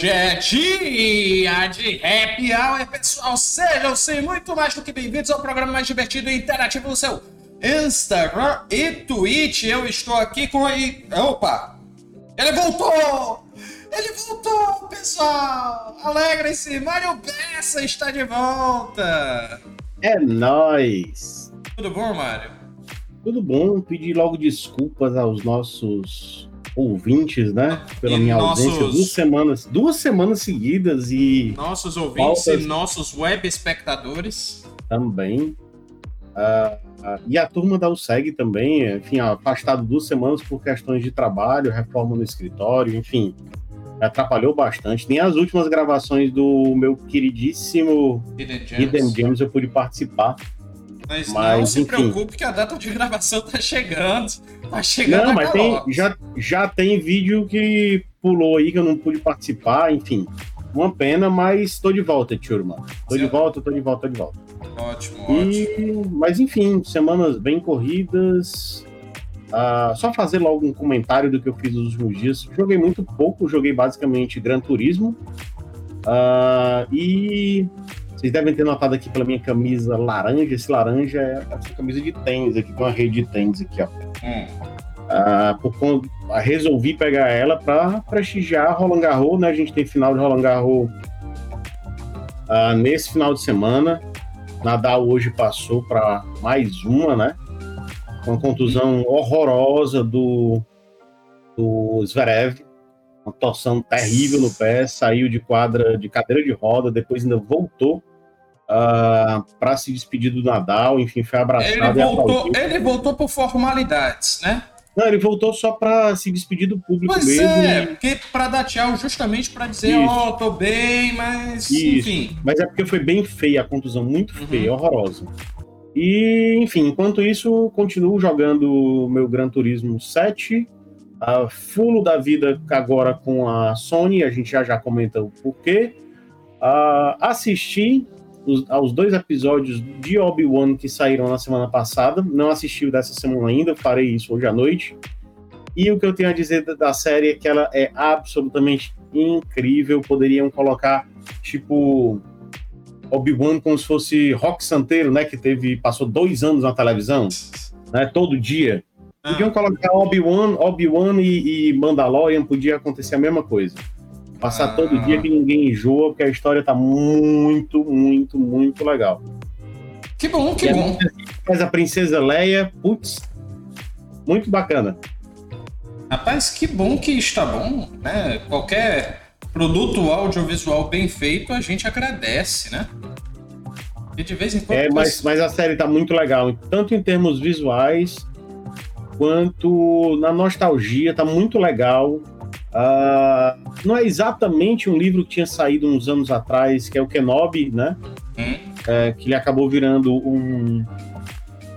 Dia de happy hour, pessoal. Sejam sim muito mais do que bem-vindos ao programa mais divertido e interativo do seu Instagram e Twitch. Eu estou aqui com aí. Opa! Ele voltou! Ele voltou, pessoal! Alegrem-se, Mário Bessa está de volta! É nóis! Tudo bom, Mário? Tudo bom, pedir logo desculpas aos nossos ouvintes, né? Pela E minha nossos- ausência. Duas semanas, duas semanas seguidas e Nossos ouvintes e nossos web espectadores. também. ah, ah, e a turma da USEG também, enfim, afastado duas semanas por questões de trabalho, reforma no escritório, enfim. Atrapalhou bastante. Nem as últimas gravações do meu queridíssimo Gems. Hidden Games eu pude participar. Mas, não Mas, se enfim. preocupe que a data de gravação tá chegando. Tá chegando Não, mas tem, já, já tem vídeo que pulou aí que eu não pude participar, enfim. Uma pena, mas tô de volta, turma. Tô de volta, tô de volta, tô de volta. Ótimo, ótimo. E, mas enfim, semanas bem corridas. Ah, só fazer logo um comentário do que eu fiz nos últimos dias. Joguei muito pouco, joguei basicamente Gran Turismo. Ah, e vocês devem ter notado aqui pela minha camisa laranja. Esse laranja é essa camisa de tênis aqui, com uma rede de tênis aqui, ó. Hum. Ah, por conta, ah, resolvi pegar ela para prestigiar Roland Garros, né? A gente tem final de Roland Garros ah, nesse final de semana. Nadal hoje passou para mais uma, né? Com uma contusão horrorosa do, do Zverev, uma torção terrível no pé, saiu de quadra de cadeira de roda, depois ainda voltou para se despedir do Nadal, enfim, foi abraçado Ele voltou, ele voltou por formalidades, né? Não, ele voltou só para se despedir do público Pois mesmo. é, porque pra dar tchau, justamente pra dizer, ó, tô bem, mas Isso. enfim. Mas é porque foi bem feia a contusão, muito Uhum. feia, horrorosa. E, enfim, enquanto isso, continuo jogando meu Gran Turismo 7, a fulo da vida agora com a Sony, a gente já já comenta o porquê. Ah, assisti os- aos dois episódios de Obi-Wan que saíram na semana passada, não assisti o dessa semana ainda, farei isso hoje à noite. E o que eu tenho a dizer da- da série é que ela é absolutamente incrível, poderiam colocar, tipo, Obi-Wan como se fosse Rock Santeiro, né? Que teve, passou dois anos na televisão, né? Todo dia. Ah, Podiam colocar Obi-Wan, Obi-Wan e, e Mandalorian, podia acontecer a mesma coisa. Passar Ah. todo dia que ninguém enjoa, porque a história tá muito, muito, muito legal. que bom, que E bom. Mas a Princesa Leia, putz, muito bacana. Rapaz, que bom que está bom, né? Qualquer produto audiovisual bem feito, a gente agradece, né? E de vez em quando. É, mas, mas a série tá muito legal, tanto em termos visuais quanto na nostalgia, tá muito legal. Ah, não é exatamente um livro que tinha saído uns anos atrás, que é o Kenobi, né? Hum. É, que ele acabou virando um,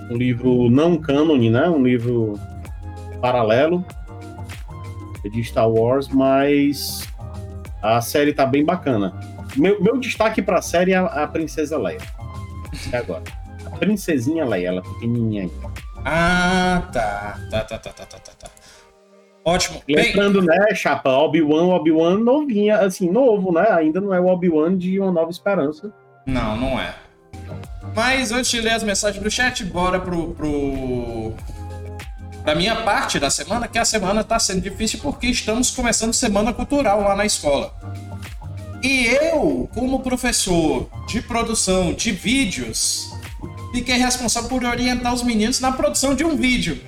um livro não cânone, né? Um livro paralelo de Star Wars, mas a série tá bem bacana. Meu, meu destaque pra série é a, a Princesa Leia. Até agora. A Princesinha Leia, ela pequenininha aí. Ah. Tá, tá, tá, tá, tá, tá, tá. Ótimo. Lembrando, né, Chapa, Obi-Wan, Obi-Wan novinha, assim, novo, né? Ainda não é o Obi-Wan de Uma Nova Esperança. Não, não é. Mas antes de ler as mensagens do chat, bora pro. pro... Pra minha parte da semana, que a semana tá sendo difícil porque estamos começando semana cultural lá na escola. E eu, como professor de produção de vídeos, fiquei responsável por orientar os meninos na produção de um vídeo.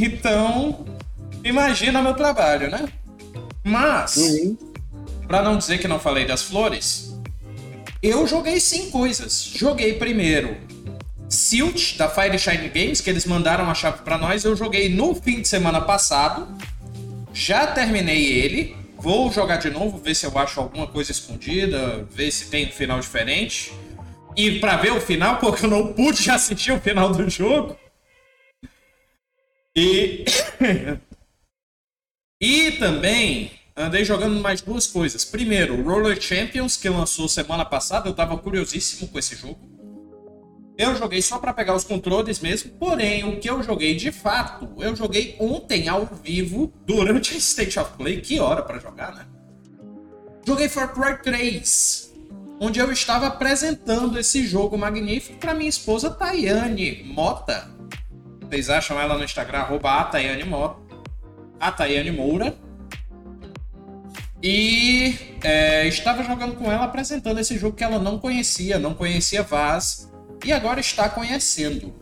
Então, imagina meu trabalho, né? Mas. Uhum. Pra não dizer que não falei das flores, eu joguei sim coisas. Joguei primeiro Silt da Fire Shine Games, que eles mandaram a chave pra nós. Eu joguei no fim de semana passado. Já terminei ele. Vou jogar de novo, ver se eu acho alguma coisa escondida, ver se tem um final diferente. E pra ver o final, porque eu não pude assistir o final do jogo. E E também andei jogando mais duas coisas. Primeiro, Roller Champions, que lançou semana passada. Eu tava curiosíssimo com esse jogo. Eu joguei só para pegar os controles mesmo, porém o que eu joguei de fato, eu joguei ontem ao vivo durante a State of Play, que hora para jogar, né? Joguei Far Cry 3, onde eu estava apresentando esse jogo magnífico para minha esposa Tayane Mota. Vocês acham ela no Instagram, arroba a a Tayane Moura. E é, estava jogando com ela apresentando esse jogo que ela não conhecia, não conhecia Vaz e agora está conhecendo.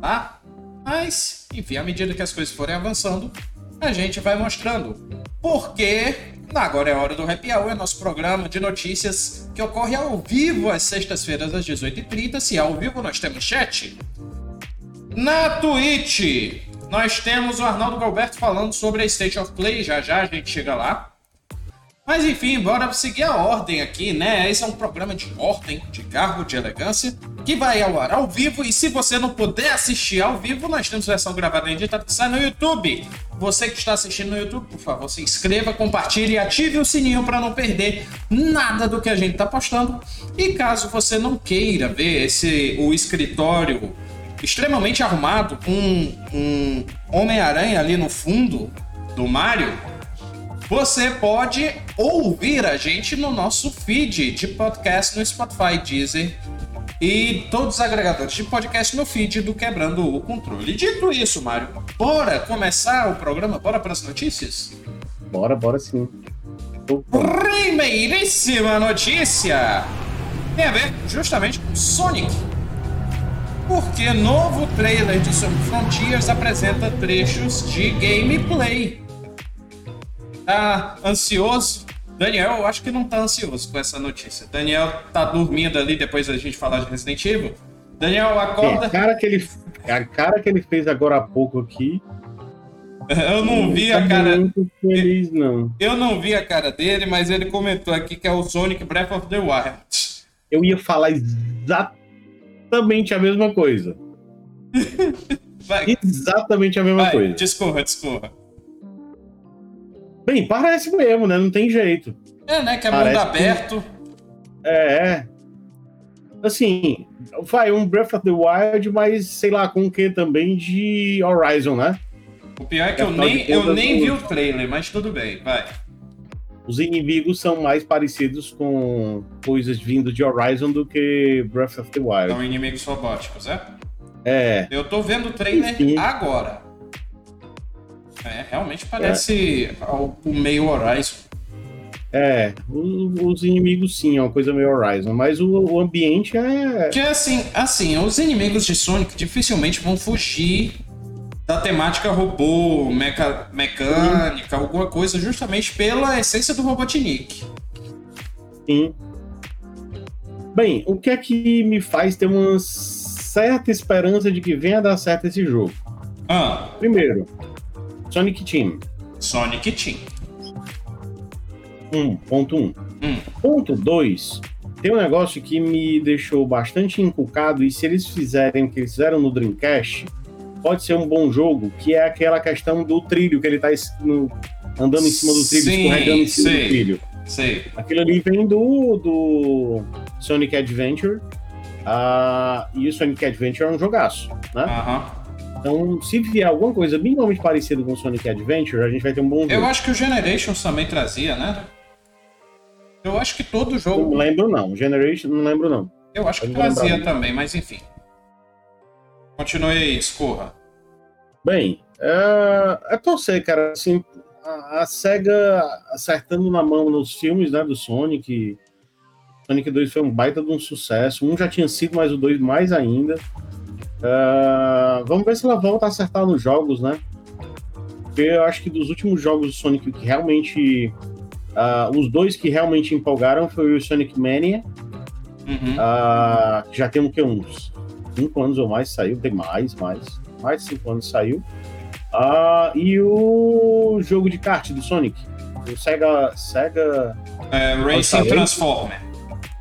Tá? Mas, enfim, à medida que as coisas forem avançando, a gente vai mostrando. Porque agora é hora do Happy Hour, é nosso programa de notícias que ocorre ao vivo às sextas-feiras às 18h30. Se é ao vivo, nós temos chat. Na Twitch, nós temos o Arnaldo Galberto falando sobre a State of Play. Já já a gente chega lá. Mas enfim, bora seguir a ordem aqui, né? Esse é um programa de ordem, de cargo, de elegância, que vai ao ar ao vivo. E se você não puder assistir ao vivo, nós temos versão gravada e editada que sai no YouTube. Você que está assistindo no YouTube, por favor, se inscreva, compartilhe e ative o sininho para não perder nada do que a gente está postando. E caso você não queira ver esse o escritório extremamente arrumado com um Homem-Aranha ali no fundo do Mario, você pode ouvir a gente no nosso feed de podcast no Spotify, Deezer e todos os agregadores de podcast no feed do Quebrando o Controle. Dito isso, Mário, bora começar o programa? Bora para as notícias? Bora, bora sim. Primeiríssima notícia tem a ver justamente com Sonic. Porque novo trailer de Sonic Frontiers apresenta trechos de gameplay tá ansioso? Daniel, eu acho que não tá ansioso com essa notícia. Daniel tá dormindo ali depois da gente falar de Resident Evil. Daniel, acorda. a cara que ele, a cara que ele fez agora há pouco aqui. Eu não vi a cara. Muito feliz, não. Eu não vi a cara dele, mas ele comentou aqui que é o Sonic Breath of the Wild. Eu ia falar exatamente a mesma coisa. exatamente a mesma Vai, coisa. Discorra, discorra. Bem, parece mesmo, né? Não tem jeito. É, né? Que é mundo aberto. Que... É, é. Assim, vai um Breath of the Wild, mas sei lá, com o que também de Horizon, né? O pior é que eu nem, eu nem vi o trailer, mas tudo bem, vai. Os inimigos são mais parecidos com coisas vindo de Horizon do que Breath of the Wild. São inimigos robóticos, é? É. Eu tô vendo o trailer Sim. agora. É, realmente parece é. o meio Horizon. É, os, inimigos sim, é uma coisa meio Horizon, mas o, o ambiente é. Que assim, assim, os inimigos de Sonic dificilmente vão fugir da temática robô, meca, mecânica, sim. alguma coisa, justamente pela essência do Robotnik. Sim. Bem, o que é que me faz ter uma certa esperança de que venha dar certo esse jogo? Ah. Primeiro, Sonic Team. Sonic Team. Um, ponto um. Hum. Ponto dois. Tem um negócio que me deixou bastante encucado, e se eles fizerem o que eles fizeram no Dreamcast, pode ser um bom jogo, que é aquela questão do trilho, que ele tá no, andando em cima do trilho, Sim, escorregando em cima sei, do trilho. Sei. Aquilo ali vem do, do Sonic Adventure. Uh, e o Sonic Adventure é um jogaço, né? Então, se vier alguma coisa minimamente parecida com Sonic Adventure, a gente vai ter um bom jogo. Eu acho que o Generations também trazia, né? Eu acho que todo jogo. Não lembro, não. Generation, não lembro, não. Eu acho que trazia também, mas enfim. Continue aí, escorra. Bem, é, é torcer, cara. Assim, a, a SEGA acertando na mão nos filmes né, do Sonic. Sonic 2 foi um baita de um sucesso. Um já tinha sido, mas o 2 mais ainda. Uh, vamos ver se ela volta a acertar nos jogos, né? Porque eu acho que dos últimos jogos do Sonic que realmente. Uh, os dois que realmente empolgaram foi o Sonic Mania. Uhum. Uh, já tem o que? Uns 5 anos ou mais saiu, tem mais, mais. Mais de 5 anos saiu. e o jogo de kart do Sonic. O Sega. Sega. É, Racing Transformer.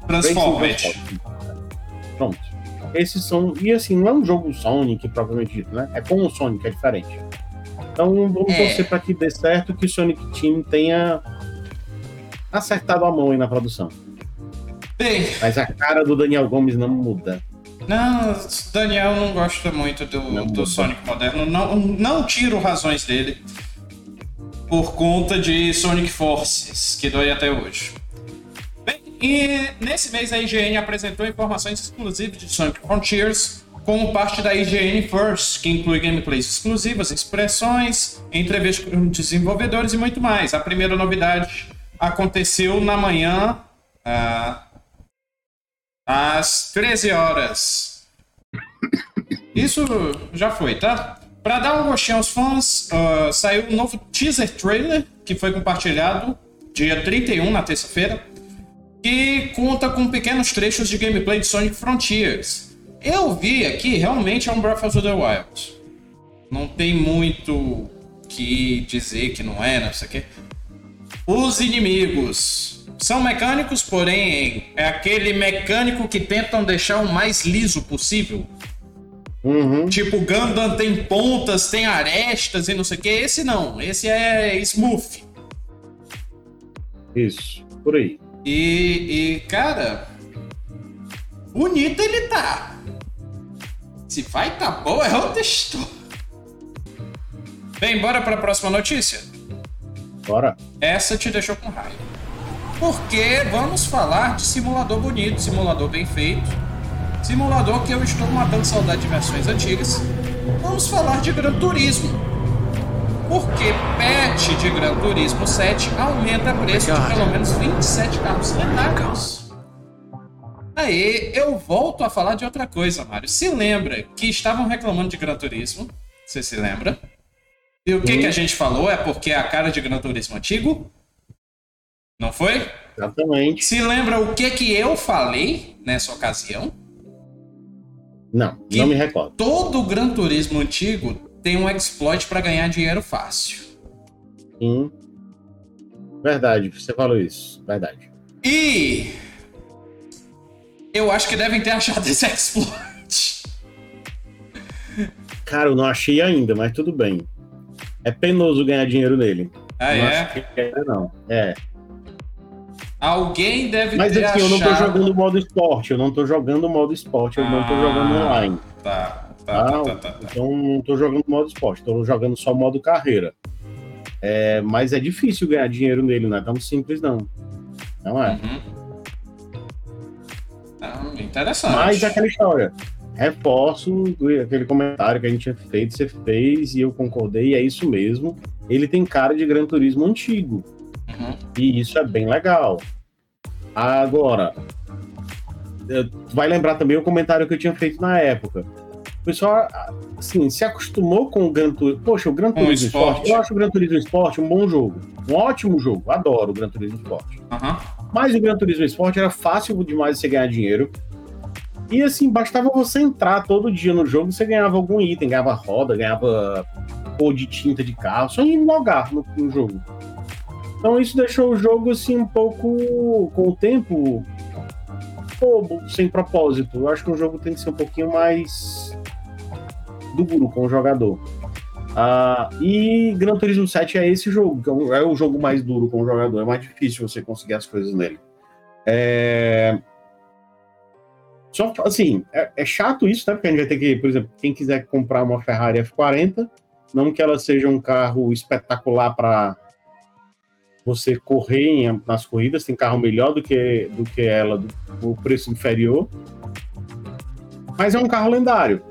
Transformer. Pronto. Esses são. E assim, não é um jogo Sonic, propriamente dito, né? É com o Sonic, é diferente. Então vamos é. torcer para que dê certo que o Sonic Team tenha acertado a mão aí na produção. Bem. Mas a cara do Daniel Gomes não muda. Não, Daniel não gosta muito do, Não do. Sonic moderno. Não, não tiro razões dele por conta de Sonic Forces, que dói até hoje. Bem, e nesse mês a IGN apresentou informações exclusivas de Sonic Frontiers como parte da IGN First, que inclui gameplays exclusivas, expressões, entrevistas com desenvolvedores e muito mais. A primeira novidade aconteceu na manhã, ah, às 13 horas. Isso já foi, tá? Pra dar um gostinho aos fãs, ah, saiu um novo teaser trailer que foi compartilhado dia 31, na terça-feira, que conta com pequenos trechos de gameplay de Sonic Frontiers. Eu vi aqui, realmente é um Breath of the Wild. Não tem muito que dizer que não é, não sei o quê. Os inimigos são mecânicos, porém é aquele mecânico que tentam deixar o mais liso possível. Uhum. Tipo, Gundam tem pontas, tem arestas e não sei o que. Esse não, esse é smooth. Isso, por aí. E, e, cara, bonito ele tá. Se vai tá boa, é outra história. Bem, bora pra próxima notícia? Bora. Essa te deixou com raiva. Porque vamos falar de simulador bonito, simulador bem feito, simulador que eu estou matando saudade de versões antigas. Vamos falar de Gran Turismo. Porque patch de Gran Turismo 7 aumenta o preço de pelo menos 27 carros lendários. Aí eu volto a falar de outra coisa, Mário. Se lembra que estavam reclamando de Gran Turismo? Você se lembra? E o que, que a gente falou? É porque é a cara de Gran Turismo antigo? Não foi? Exatamente. Se lembra o que que eu falei nessa ocasião? Não, Que- não me recordo. Todo Gran Turismo antigo tem um exploit para ganhar dinheiro fácil. Sim. Verdade, você falou isso. Verdade. E eu acho que devem ter achado esse exploit. Cara, eu não achei ainda, mas tudo bem. É penoso ganhar dinheiro nele. Ah, não é? é, não. É. Alguém deve Mas ter assim, eu não tô achado. jogando modo esporte, eu não tô jogando modo esporte, eu não tô Ah. jogando online. Tá, tá, Tá? tá, tá, tá, tá. Então não tô jogando modo esporte, tô jogando só modo carreira. É, mas é difícil ganhar dinheiro nele, não é tão simples, não. Não é. Uhum. Ah, interessante. Mas é aquela história. Reforço aquele comentário que a gente tinha feito, você fez e eu concordei, é isso mesmo. Ele tem cara de Gran Turismo antigo. Uhum. E isso é bem legal. Agora, vai lembrar também o comentário que eu tinha feito na época. O pessoal, assim, se acostumou com o Gran Turismo. Poxa, o Gran Turismo Sport. esporte. Eu acho o Gran Turismo Sport um bom jogo. Um ótimo jogo. Adoro o Gran Turismo Sport. Uhum. Mas o Gran Turismo Sport era fácil demais você ganhar dinheiro. E assim, bastava você entrar todo dia no jogo, você ganhava algum item, ganhava roda, ganhava cor de tinta de carro, só em logar no, no jogo. Então isso deixou o jogo assim um pouco com o tempo bobo, sem propósito. Eu acho que o jogo tem que ser um pouquinho mais duro com o jogador. Ah, e Gran Turismo 7 é esse jogo, é o- é o jogo mais duro com o jogador, é mais difícil você conseguir as coisas nele. É... Só assim, é, é chato isso, né? Porque a gente vai ter que, por exemplo, quem quiser comprar uma Ferrari F40, não que ela seja um carro espetacular para você correr em- nas corridas, tem carro melhor do que, do que ela, do, preço inferior. Mas é um carro lendário,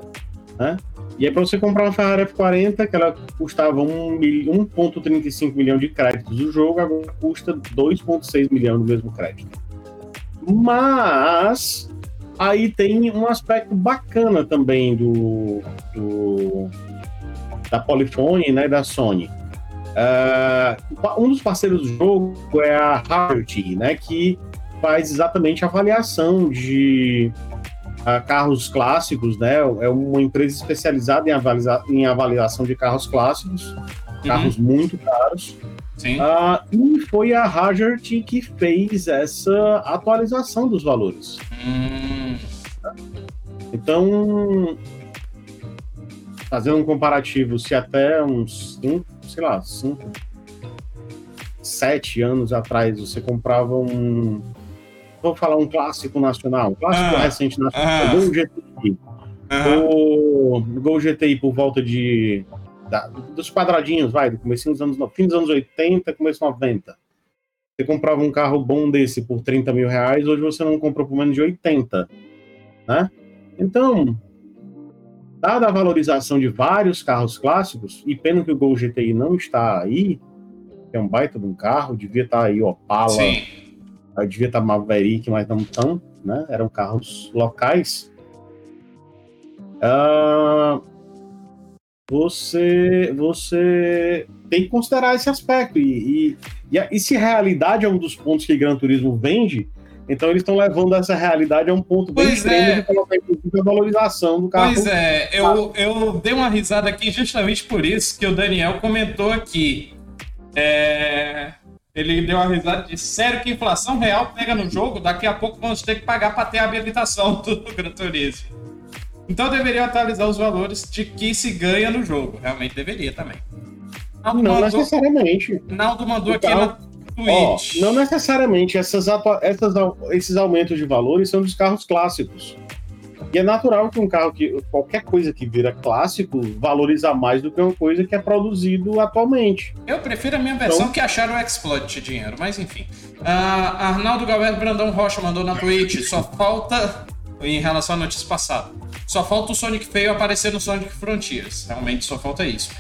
né? E aí, para você comprar uma Ferrari F40, que ela custava um mil- 1,35 milhão de créditos do jogo, agora custa 2,6 milhão do mesmo crédito. Mas aí tem um aspecto bacana também do, do- da Polyphony né, da Sony. Ah, um dos parceiros do jogo é a Harty, né, que faz exatamente a avaliação de ah, carros clássicos, né? É uma empresa especializada em, avaliza- em avaliação de carros clássicos, carros muito caros. Sim. Ah, e foi a Hagert que fez essa atualização dos valores. Hum, Então, fazendo um comparativo, se até uns, cinco, sei lá, cinco, sete anos atrás você comprava um, vou falar um clássico nacional, um clássico Ah. recente nacional, Ah. Gol GTI. O Gol GTI por volta de da- dos quadradinhos, vai, do começo dos anos, no- fim dos anos 80, começo dos 90. Você comprava um carro bom desse por 30 mil reais, hoje você não compra por menos de 80, né? Então, dada a valorização de vários carros clássicos, e pena que o Gol GTI não está aí, que é um baita de um carro, devia estar aí Opala, Sim. Devia estar Maverick, mas não tão, né? Eram carros locais. Ah, você, você tem que considerar esse aspecto. E, e, e, a- e se realidade é um dos pontos que Gran Turismo vende, então eles estão levando essa realidade a um ponto bem Pois extremo é. de colocar inclusive a valorização do carro. Pois é, eu, eu dei uma risada aqui justamente por isso que o Daniel comentou aqui. É, ele deu uma risada e disse: Sério que inflação real pega no jogo? Daqui a pouco vamos ter que pagar para ter a habilitação do Gran Turismo. Então deveria atualizar os valores de que se ganha no jogo. Realmente deveria também. Naldo Não mandou, necessariamente. Naldo mandou aqui Ó, não necessariamente essas, essas esses aumentos de valores são dos carros clássicos. E é natural que um carro que qualquer coisa que vira clássico valoriza mais do que uma coisa que é produzido atualmente. Eu prefiro a minha versão que acharam o exploit dinheiro, mas enfim. Ah, Arnaldo Galvez Brandão Rocha mandou na Twitch, só falta, em relação à notícia passada, só falta o Sonic feio aparecer no Sonic Frontiers. Realmente só falta isso.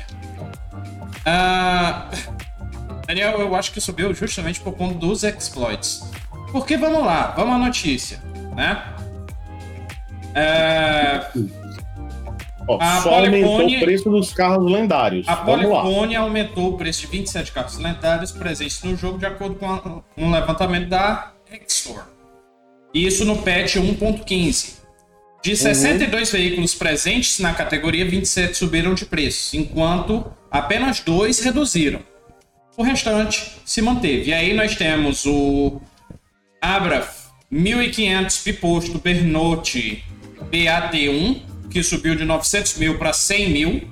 Ah, Daniel, eu acho que subiu justamente por conta dos exploits. Porque vamos lá, vamos à notícia, né? É, Ó, A só aumentou o preço dos carros lendários. A. Polyphony aumentou o preço de 27 carros lendários presentes no jogo de acordo com um levantamento da X-Store. Isso no patch 1.15. De 62 veículos presentes na categoria, 27 subiram de preço, enquanto apenas dois reduziram. O restante se manteve. E aí nós temos o Abra 1500 Piposto Bernotti BAT1, que subiu de 900 mil para 100 mil.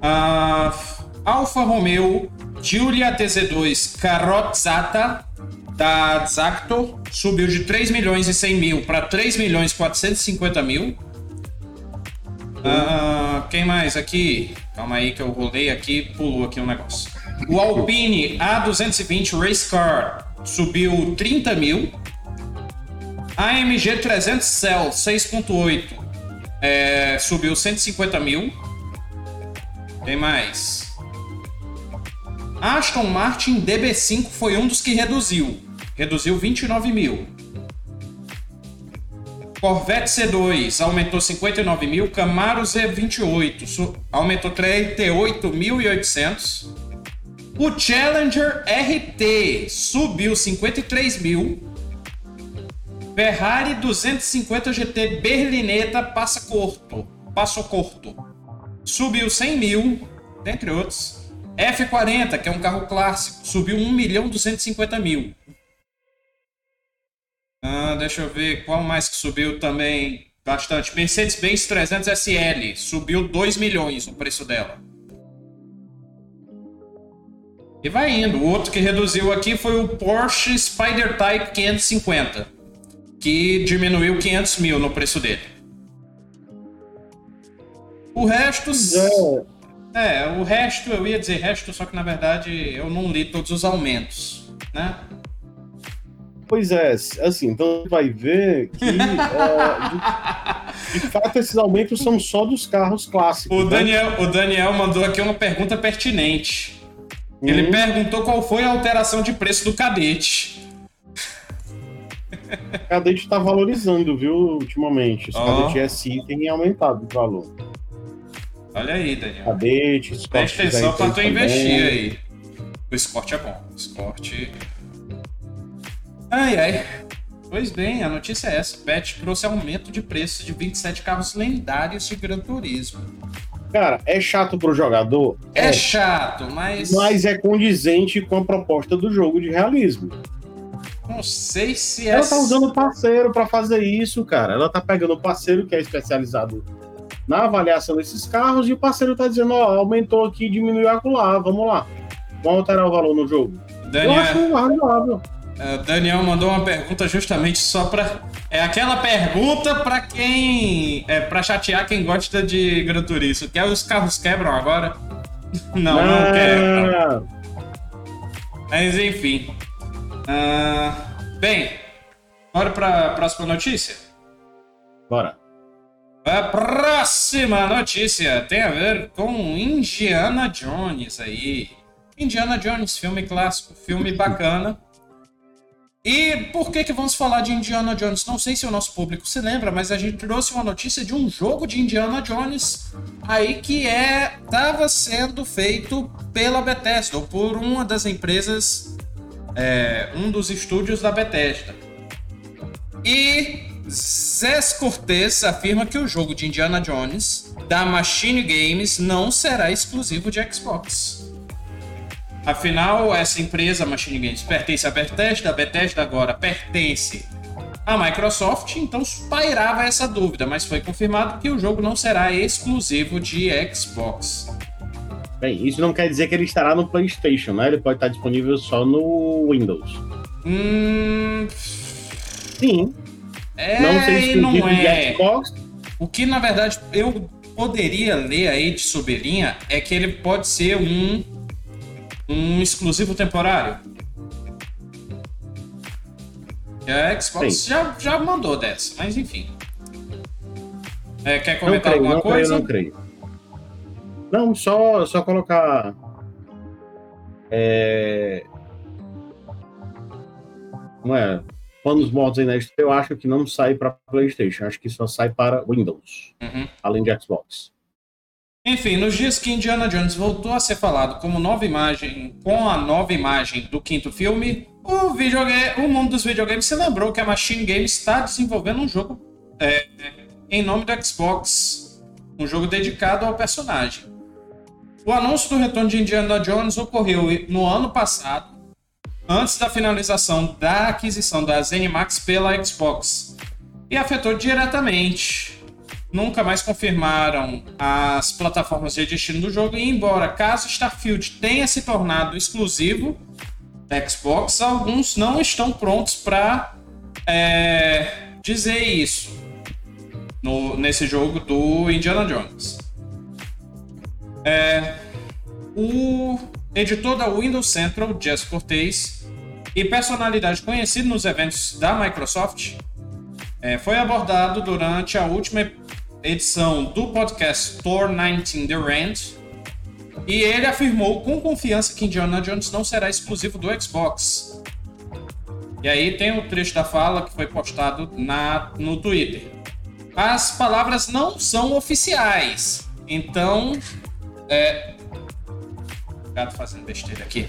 A Alfa Romeo Giulia TZ2 Carrozzata da Zactor subiu de 3 milhões e 100 mil para 3 milhões e 450 mil. Ah, quem mais aqui? Calma aí que eu rolei aqui, pulou aqui um negócio. O Alpine A220 Race Car subiu 30 mil. AMG 300 Cell 6.8 é, subiu 150 mil. Tem mais. Aston Martin DB5 foi um dos que reduziu. Reduziu 29 mil. Corvette C2 aumentou 59 mil. Camaro Z28 su- aumentou 38.800. O Challenger RT subiu 53 mil. Ferrari 250 GT Berlinetta passa corto. Passo corto. Subiu 100 mil, dentre outros. F40, que é um carro clássico, subiu 1 milhão 250 mil. Ah, deixa eu ver qual mais que subiu também bastante. Mercedes-Benz 300 SL subiu 2 milhões o preço dela. E vai indo. O outro que reduziu aqui foi o Porsche Spider Type 550, que diminuiu 500 mil no preço dele. O resto. É, É, o resto, eu ia dizer resto, só que na verdade eu não li todos os aumentos, né? pois é, assim, então você vai ver que é, de, de fato esses aumentos são só dos carros clássicos. O né? Daniel, o Daniel mandou aqui uma pergunta pertinente. Ele Uhum. perguntou qual foi a alteração de preço do cadete. O Cadete está valorizando, viu, ultimamente. Os Ó. Cadete SI tem aumentado de valor. Olha aí, Daniel. Cadete, Scott Presta atenção pra tu também. investir aí. O Escort é bom. O Escort. Ai, ai. Pois bem, a notícia é essa. Bet trouxe aumento de preço de 27 carros lendários de Gran Turismo. Cara, é chato pro jogador? É, chato, mas. Mas é condizente com a proposta do jogo de realismo. Não sei se é. Ela tá usando o parceiro para fazer isso, cara. Ela tá pegando o parceiro que é especializado na avaliação desses carros e o parceiro tá dizendo, ó, aumentou aqui, diminuiu acolá, vamos lá. Vamos alterar o valor no jogo. Eu Daniel, acho razoável. Uh, Daniel mandou uma pergunta justamente só pra. É aquela pergunta pra quem. É pra chatear quem gosta de Gran Turismo. Quer os carros quebram agora? não, não, não quebram. Mas enfim. Uh, bem, bora pra próxima notícia? Bora. A próxima notícia tem a ver com Indiana Jones aí. Indiana Jones, filme clássico, filme bacana. E por que que vamos falar de Indiana Jones? Não sei se o nosso público se lembra, mas a gente trouxe uma notícia de um jogo de Indiana Jones aí que é estava sendo feito pela Bethesda, ou por uma das empresas, é, um dos estúdios da Bethesda. E Zé Cortez afirma que o jogo de Indiana Jones da Machine Games não será exclusivo de Xbox. Afinal, essa empresa, Machine Games, pertence à Bethesda, a Bethesda agora pertence à Microsoft, então pairava essa dúvida, mas foi confirmado que o jogo não será exclusivo de Xbox. Bem, isso não quer dizer que ele estará no PlayStation, né? Ele pode estar disponível só no Windows. Hum. Sim. É, não sei se não é. Xbox. O que na verdade eu poderia ler aí de sobelinha é que ele pode ser um um exclusivo temporário. A Xbox já, já mandou dessa, mas enfim. É, quer comentar creio, alguma não coisa? Creio, não creio. Não, só, só colocar. É... Não é? Panos mortos aí na Eu acho que não sai para PlayStation. Acho que só sai para Windows. Uhum. Além de Xbox. Enfim, nos dias que Indiana Jones voltou a ser falado como nova imagem, com a nova imagem do quinto filme, o, videogame, o mundo dos videogames se lembrou que a Machine Games está desenvolvendo um jogo é, em nome do Xbox, um jogo dedicado ao personagem. O anúncio do retorno de Indiana Jones ocorreu no ano passado, antes da finalização da aquisição da ZeniMax pela Xbox, e afetou diretamente nunca mais confirmaram as plataformas de destino do jogo, e embora caso Starfield tenha se tornado exclusivo da Xbox, alguns não estão prontos para é, dizer isso no, nesse jogo do Indiana Jones. É, o editor da Windows Central, Jess Cortez, e personalidade conhecida nos eventos da Microsoft, é, foi abordado durante a última edição do podcast Thor 19 The Rand. E ele afirmou com confiança que Indiana Jones não será exclusivo do Xbox. E aí tem o trecho da fala que foi postado na, no Twitter. As palavras não são oficiais. Então. É. Gato fazendo besteira aqui.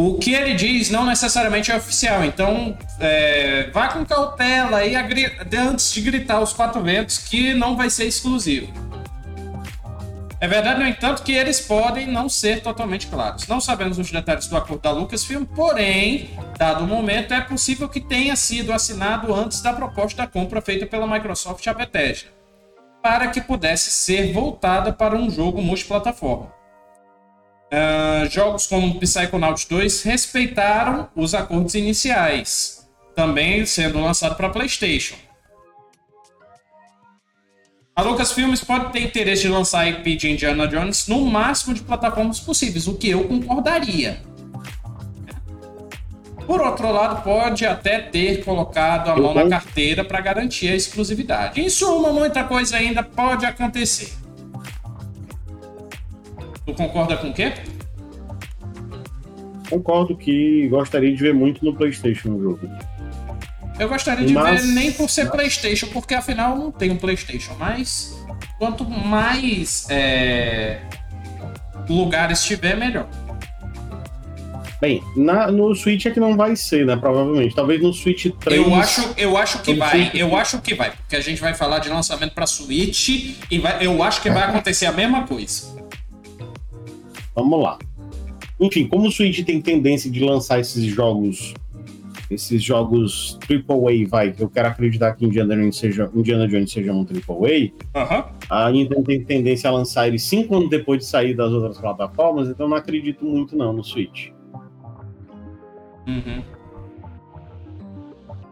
O que ele diz não necessariamente é oficial, então é, vá com cautela aí antes de gritar os quatro ventos que não vai ser exclusivo. É verdade, no entanto, que eles podem não ser totalmente claros. Não sabemos os detalhes do acordo da Lucasfilm, porém, dado o momento, é possível que tenha sido assinado antes da proposta da compra feita pela Microsoft à Bethesda, para que pudesse ser voltada para um jogo multiplataforma. Uh, jogos como Psychonauts 2 respeitaram os acordos iniciais, também sendo lançado para PlayStation. A Lucasfilmes pode ter interesse de lançar a IP de Indiana Jones no máximo de plataformas possíveis, o que eu concordaria. Por outro lado, pode até ter colocado a mão na carteira para garantir a exclusividade. Em suma, muita coisa ainda pode acontecer. Tu concorda com o quê? Concordo que gostaria de ver muito no PlayStation o jogo. Eu gostaria de mas... ver nem por ser PlayStation, porque afinal não tem um PlayStation. Mas quanto mais é, lugares tiver, melhor. Bem, na, no Switch é que não vai ser, né? Provavelmente. Talvez no Switch 3. Eu acho, eu acho que vai. Switch... Eu acho que vai. Porque a gente vai falar de lançamento para Switch e vai, eu acho que vai acontecer a mesma coisa. Vamos lá. Enfim, como o Switch tem tendência de lançar esses jogos, esses jogos AAA, vai, eu quero acreditar que Indiana Jones seja, Indiana Jones seja um AAA, uhum. a Nintendo tem tendência a lançar ele cinco anos depois de sair das outras plataformas, então não acredito muito não no Switch. Uhum.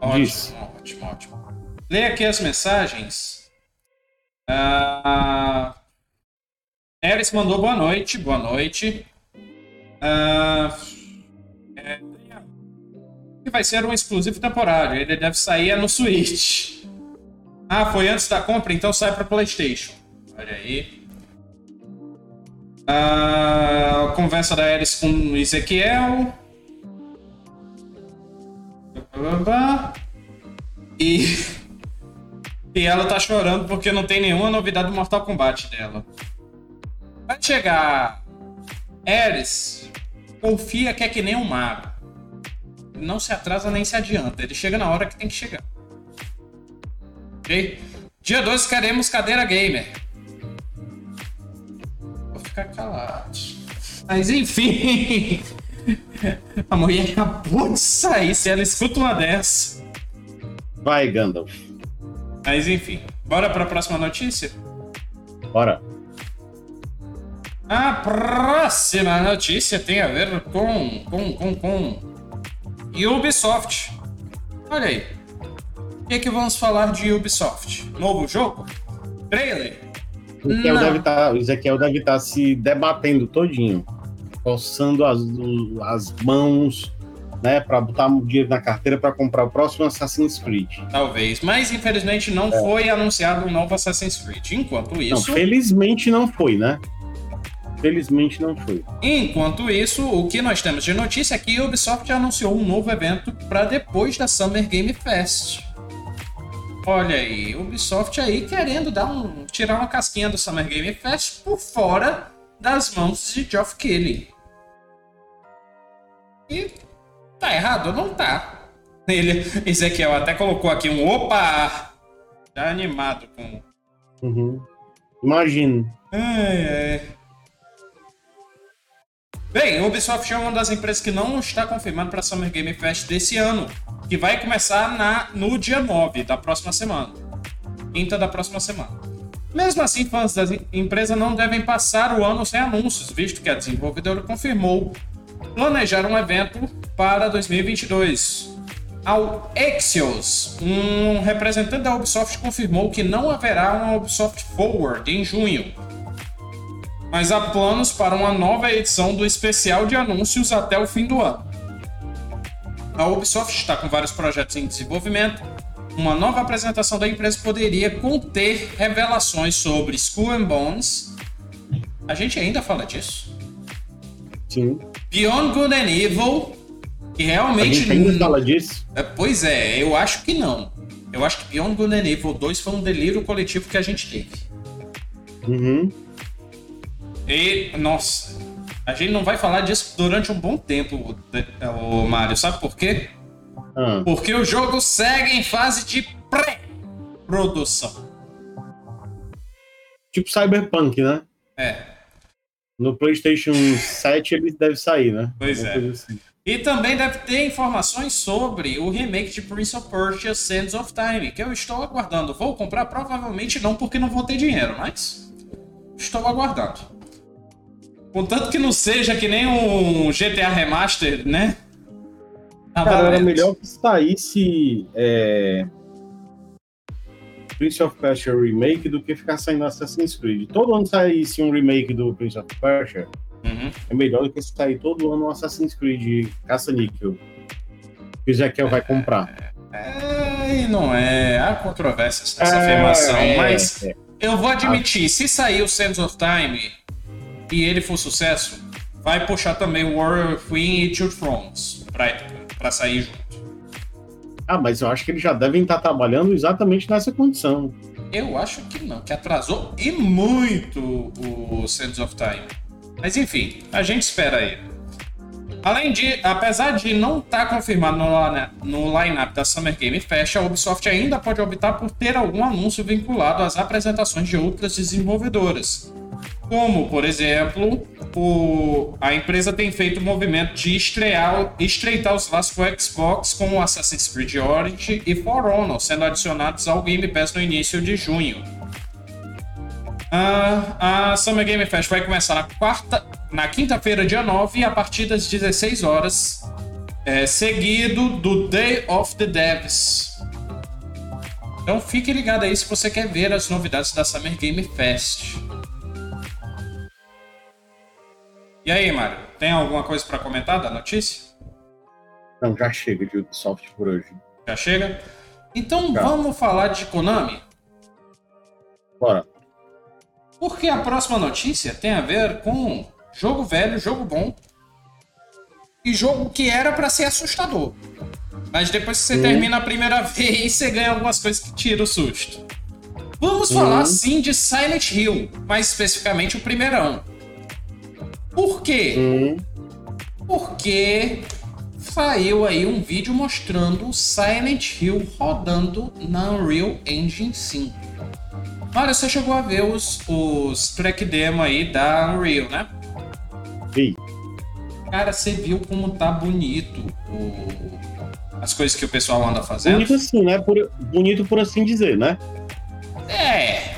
Ótimo, ótimo, ótimo. Leia aqui as mensagens. Uh, Eris mandou boa noite, boa noite. Uh, é, vai ser um exclusivo temporário. Ele deve sair no Switch. Ah, foi antes da compra, então sai para PlayStation. Olha aí. Uh, conversa da Eris com Ezequiel. E. E ela tá chorando porque não tem nenhuma novidade do Mortal Kombat dela. Vai chegar. Eris, confia que é que nem um mago. Não se atrasa nem se adianta. Ele chega na hora que tem que chegar. Ok? Dia 2 queremos cadeira gamer. Vou ficar calado. Mas enfim. A mulher acabou de sair. Se ela escuta uma dessa. Vai, Gandalf. Mas enfim. Bora para a próxima notícia? Bora. A próxima notícia tem a ver com. com. com. com. Ubisoft. Olha aí. O que, é que vamos falar de Ubisoft? Novo jogo? Trailer? O Ezequiel deve tá, estar tá se debatendo todinho coçando as, as mãos, né, para botar dinheiro na carteira para comprar o próximo Assassin's Creed. Talvez, mas infelizmente não é. foi anunciado um novo Assassin's Creed. Enquanto isso. Não, felizmente não foi, né? Felizmente não foi. Enquanto isso, o que nós temos de notícia é que a Ubisoft anunciou um novo evento para depois da Summer Game Fest. Olha aí, Ubisoft aí querendo dar um, tirar uma casquinha do Summer Game Fest por fora das mãos de Geoff Keighley. E tá errado? Não tá. Ele, Ezequiel até colocou aqui um opa! Tá animado com. Uhum. Imagino. Ai, ai. Bem, o Ubisoft é uma das empresas que não está confirmado para a Summer Game Fest desse ano, que vai começar na, no dia 9 da próxima semana. Quinta da próxima semana. Mesmo assim, fãs da empresa não devem passar o ano sem anúncios, visto que a desenvolvedora confirmou planejar um evento para 2022. Ao Axios, um representante da Ubisoft confirmou que não haverá uma Ubisoft Forward em junho, mas há planos para uma nova edição do especial de anúncios até o fim do ano. A Ubisoft está com vários projetos em desenvolvimento. Uma nova apresentação da empresa poderia conter revelações sobre Skull and Bones. A gente ainda fala disso? Sim. Beyond Good and Evil, que realmente. A gente ainda fala disso? É, pois é, eu acho que não. Eu acho que Beyond Good and Evil 2 foi um delírio coletivo que a gente teve. Uhum. E, nossa, a gente não vai falar disso durante um bom tempo, o Mário. Sabe por quê? Ah. Porque o jogo segue em fase de pré-produção. Tipo Cyberpunk, né? É. No PlayStation 7 ele deve sair, né? Pois é. Assim. E também deve ter informações sobre o remake de Prince of Persia Sands of Time, que eu estou aguardando. Vou comprar? Provavelmente não, porque não vou ter dinheiro, mas estou aguardando. Contanto que não seja que nem um GTA Remaster, né? Tá Cara, era melhor que saísse é, Prince of Persia Remake do que ficar saindo Assassin's Creed. Todo ano saísse um remake do Prince of Persia, uhum. é melhor do que sair todo ano um Assassin's Creed Caça-Níquel. Que o Ezequiel vai comprar. É, e não é. Há controvérsias nessa é, afirmação, é, mas é. eu vou admitir, se sair o Sands of Time e ele for sucesso, vai puxar também Warrior Queen e Two Thrones pra, pra sair junto. Ah, mas eu acho que eles já devem estar trabalhando exatamente nessa condição. Eu acho que não, que atrasou e muito o Sands of Time. Mas enfim, a gente espera aí. Além de, apesar de não estar tá confirmado no, no line-up da Summer Game Fest, a Ubisoft ainda pode optar por ter algum anúncio vinculado às apresentações de outras desenvolvedoras. Como, por exemplo, o, a empresa tem feito o movimento de estrear, estreitar os laços com o Xbox com o Assassin's Creed Origin e For Honor sendo adicionados ao Game Pass no início de junho. a Summer Game Fest vai começar na quarta, na quinta-feira, dia 9, a partir das 16 horas. É, seguido do Day of the Devs. Então fique ligado aí se você quer ver as novidades da Summer Game Fest. E aí, Mário, tem alguma coisa para comentar da notícia? Não, já chega de Ubisoft por hoje. Já chega? Então já. vamos falar de Konami? Bora. Porque a próxima notícia tem a ver com jogo velho, jogo bom e jogo que era para ser assustador. Mas depois que você termina a primeira vez, você ganha algumas coisas que tiram o susto. Vamos falar sim de Silent Hill, mais especificamente o primeirão. Por quê? Porque saiu aí um vídeo mostrando Silent Hill rodando na Unreal Engine 5. Olha, você chegou a ver os, os track demo aí da Unreal, né? Vi. Cara, você viu como tá bonito o... as coisas que o pessoal anda fazendo? Bonito assim, né? Por... Bonito por assim dizer, né? É.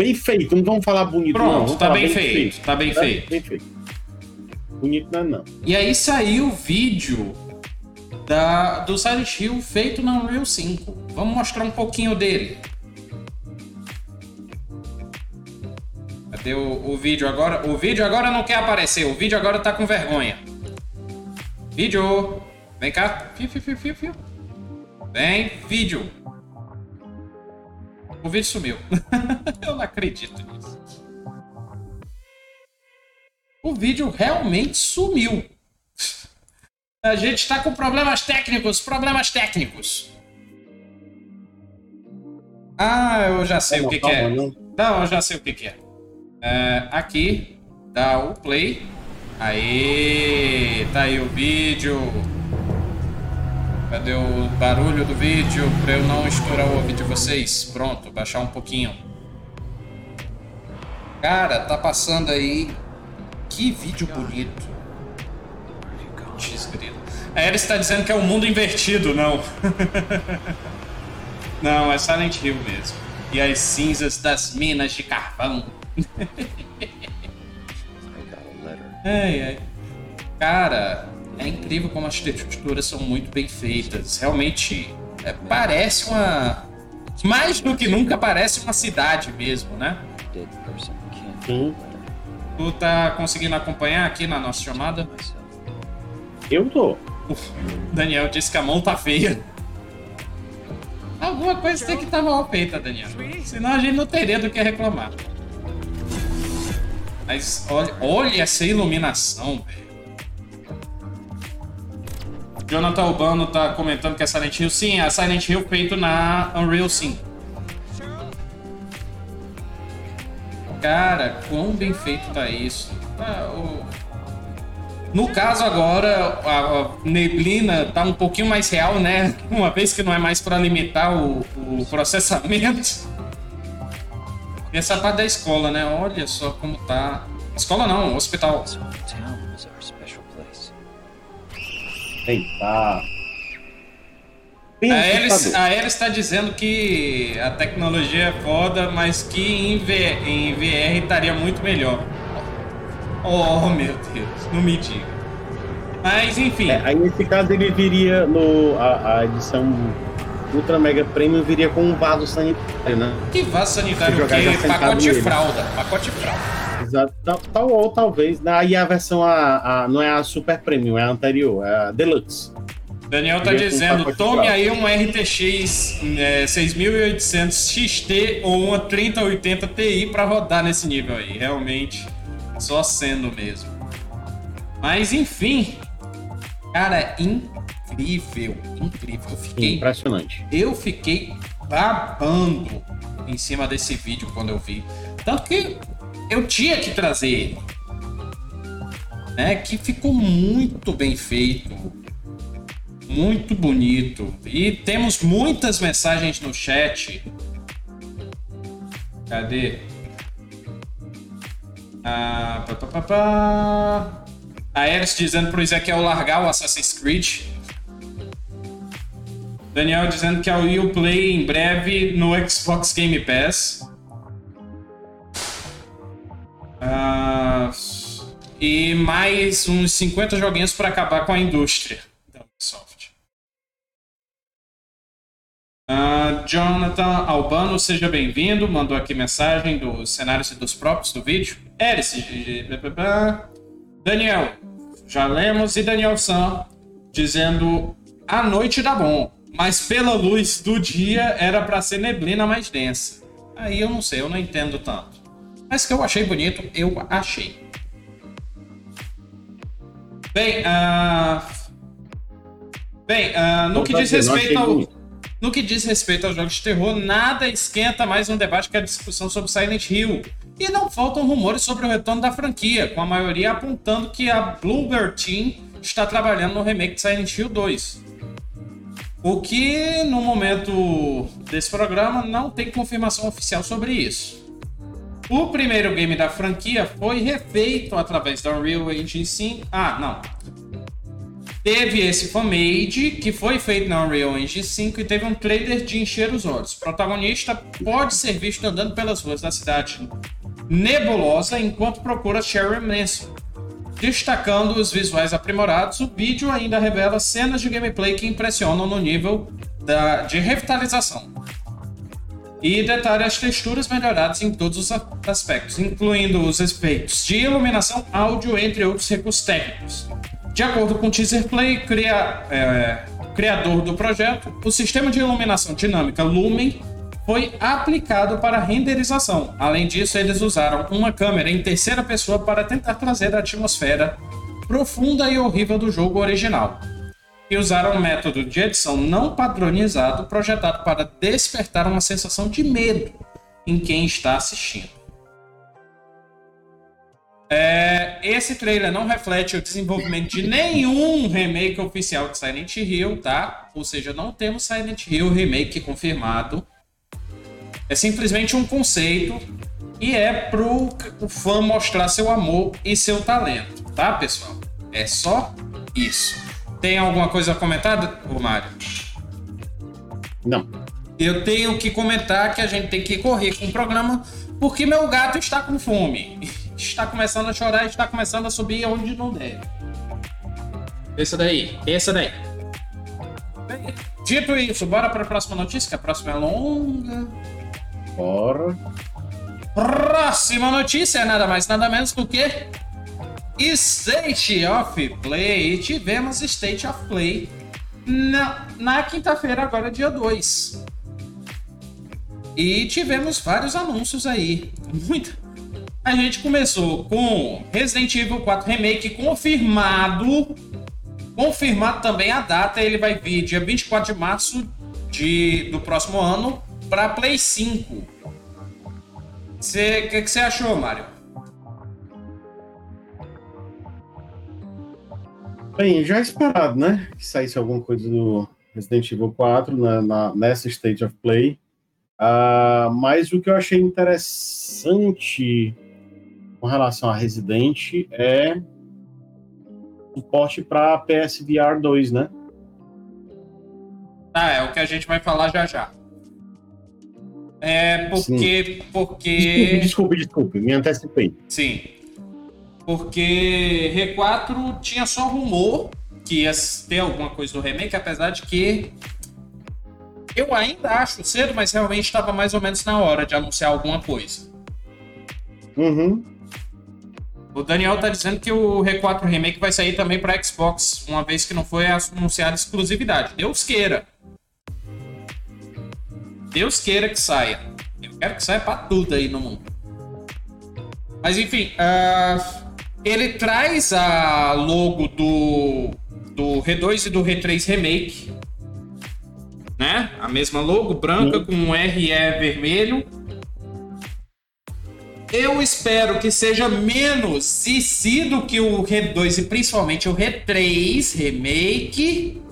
Bem feito, não vamos falar bonito, Pronto, não. tá bem, bem feito, feito, Tá bem tá feito. Bem feito. Bonito não é não. E aí saiu o vídeo da, do Silent Hill feito na Unreal 5. Vamos mostrar um pouquinho dele. Cadê o, o vídeo agora? O vídeo agora não quer aparecer, o vídeo agora tá com vergonha. Vídeo! Vem cá. Fio, fio, fio, fio, Vem, vídeo. O vídeo sumiu. Eu não acredito nisso. O vídeo realmente sumiu. A gente está com problemas técnicos, problemas técnicos. Ah, eu já sei o que, que é. Não, eu já sei o que, que é. é. Aqui, dá o play. Aí, tá aí o vídeo. Cadê o barulho do vídeo para eu não estourar o ouvido de vocês? Pronto, baixar um pouquinho. Cara, tá passando aí. Que vídeo bonito. X-grilo. A Eris está dizendo que é o um mundo invertido, não. não, é Silent Hill mesmo. E as cinzas das minas de carvão. ai, ai. Cara, é incrível como as texturas são muito bem feitas. Realmente é, parece uma. Mais do que nunca parece uma cidade mesmo, né? Sim. Tu tá conseguindo acompanhar aqui na nossa chamada? Eu tô. Uf, Daniel disse que a mão tá feia. Alguma coisa tem que estar tá mal feita, Daniel. Senão a gente não teria do que reclamar. Mas olha, olha essa iluminação, velho. Jonathan Urbano tá comentando que é Silent Hill. Sim, é Silent Hill feito na Unreal 5. Cara, quão bem feito tá isso. Ah, o... No caso agora, a neblina tá um pouquinho mais real, né? Uma vez que não é mais para limitar o, o processamento. E essa parte da escola, né? Olha só como tá. Escola não, hospital. Eita. A Alice, está dizendo que a tecnologia é foda, mas que em, v, em VR estaria muito melhor. Oh, meu Deus, não me diga. Mas, enfim. É, aí, nesse caso, ele viria no. A, a, edição Ultra Mega Premium viria com um vaso sanitário, né? Que vaso sanitário? Pacote de fralda. Pacote de fralda. Exato. Tal, tal, ou talvez. Aí a versão a, a, não é a Super Premium, é a anterior, é a Deluxe. Daniel tá dizendo, tome aí uma RTX é, 6800 XT ou uma 3080 Ti para rodar nesse nível aí. Realmente, só sendo mesmo. Mas enfim, cara, incrível, incrível. Eu fiquei impressionante. Eu fiquei babando em cima desse vídeo quando eu vi. Tanto que eu tinha que trazer ele. Né, que ficou muito bem feito, muito bonito. E temos muitas mensagens no chat. Cadê? Ah, pá, pá, pá, pá. A Eris dizendo pro Ezequiel largar o Assassin's Creed. Daniel dizendo que a Will Play em breve no Xbox Game Pass. Uh, e mais uns 50 joguinhos para acabar com a indústria da Ubisoft. Uh, Jonathan Albano, seja bem-vindo. Mandou aqui mensagem dos cenários e dos próprios do vídeo. Erice, Daniel, já lemos. E Daniel Sam dizendo: A noite dá bom, mas pela luz do dia era para ser neblina mais densa. Aí eu não sei, eu não entendo tanto. Mas que eu achei bonito, eu achei. Bem, uh... bem uh, no que diz respeito ao. No que diz respeito aos jogos de terror, nada esquenta mais um debate que a discussão sobre Silent Hill. E não faltam rumores sobre o retorno da franquia, com a maioria apontando que a Bloomberg Team está trabalhando no remake de Silent Hill 2. O que, no momento desse programa, não tem confirmação oficial sobre isso. O primeiro game da franquia foi refeito através da Unreal Engine 5. Ah, não. Teve esse fanmade que foi feito na Unreal Engine 5 e teve um trailer de encher os olhos. O protagonista pode ser visto andando pelas ruas da cidade nebulosa enquanto procura Sharon Manson. Destacando os visuais aprimorados, o vídeo ainda revela cenas de gameplay que impressionam no nível da, de revitalização. E detalha as texturas melhoradas em todos os aspectos, incluindo os efeitos de iluminação, áudio, entre outros recursos técnicos. De acordo com o Teaser Play, cria, é, criador do projeto, o sistema de iluminação dinâmica Lumen foi aplicado para renderização. Além disso, eles usaram uma câmera em terceira pessoa para tentar trazer a atmosfera profunda e horrível do jogo original. E usaram um método de edição não padronizado projetado para despertar uma sensação de medo em quem está assistindo. É, esse trailer não reflete o desenvolvimento de nenhum remake oficial de Silent Hill, tá? Ou seja, não temos Silent Hill remake confirmado. É simplesmente um conceito e é pro o fã mostrar seu amor e seu talento, tá, pessoal? É só isso. Tem alguma coisa a comentar, Mário? Não. Eu tenho que comentar que a gente tem que correr com o programa porque meu gato está com fome está começando a chorar e está começando a subir onde não deve. Essa daí, essa daí. Bem, dito isso, bora para a próxima notícia, que a próxima é longa. Bora. Próxima notícia é nada mais, nada menos do que State of Play. tivemos State of Play na, na quinta-feira, agora dia 2. E tivemos vários anúncios aí. Muita, a gente começou com Resident Evil 4 Remake confirmado. Confirmado também a data, ele vai vir dia 24 de março de, do próximo ano para Play 5. O que você achou, Mário? Bem, já é esperado, né? Que saísse alguma coisa do Resident Evil 4 na, na nessa State of Play. Uh, mas o que eu achei interessante com relação a Resident é suporte para PSVR 2, né? Ah, é o que a gente vai falar já já. É porque. Sim. porque... Desculpe, desculpe, desculpe, me antecipei. Sim. Porque R4 tinha só rumor que ia ter alguma coisa do remake, apesar de que eu ainda acho cedo, mas realmente estava mais ou menos na hora de anunciar alguma coisa. Uhum. O Daniel tá dizendo que o R4 Remake vai sair também para Xbox, uma vez que não foi anunciada exclusividade. Deus queira. Deus queira que saia. Eu quero que saia para tudo aí no mundo. Mas enfim, uh, ele traz a logo do, do R2 e do R3 Remake. Né? A mesma logo, branca, com um RE vermelho eu espero que seja menos CC do que o Re 2 e principalmente o Re 3 Remake.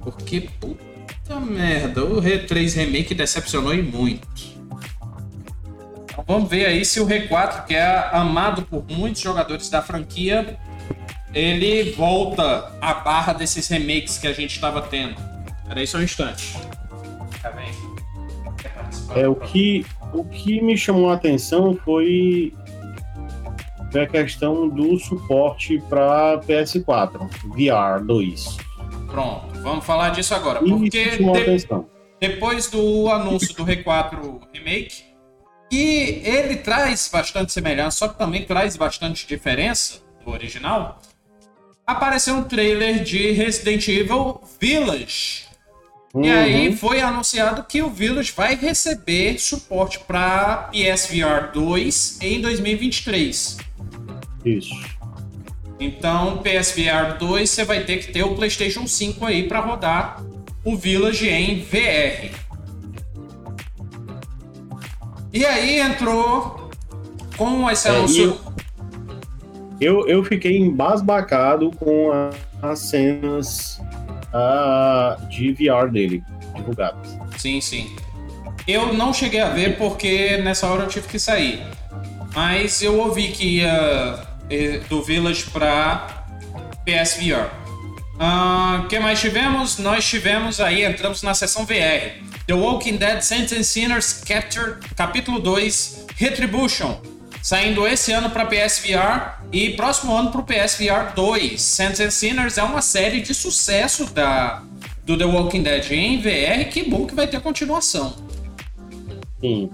Porque, puta merda, o Re 3 Remake decepcionou e muito. Vamos ver aí se o Re 4, que é amado por muitos jogadores da franquia, ele volta à barra desses remakes que a gente estava tendo. Peraí só um instante. Tá bem. É o que o que me chamou a atenção foi a questão do suporte para PS4, VR 2. Pronto, vamos falar disso agora. Porque Isso chamou de... atenção. depois do anúncio do R4 Remake. E ele traz bastante semelhança, só que também traz bastante diferença do original. Apareceu um trailer de Resident Evil Village. Uhum. E aí foi anunciado que o Village vai receber suporte para PSVR 2 em 2023. Isso. Então, PSVR 2 você vai ter que ter o PlayStation 5 aí para rodar o Village em VR. E aí entrou com esse é, anúncio. Eu, eu fiquei embasbacado com a, as cenas uh, de VR dele divulgadas. Sim, sim. Eu não cheguei a ver porque nessa hora eu tive que sair. Mas eu ouvi que ia eh, do Village para PSVR. O uh, ah, que mais tivemos? Nós tivemos aí, entramos na sessão VR. The Walking Dead Sentence Sinners Capture, capítulo 2, Retribution, saindo esse ano para PSVR e próximo ano para o PSVR 2. Sentence Sinners é uma série de sucesso da, do The Walking Dead em VR, que bom que vai ter continuação. Sim.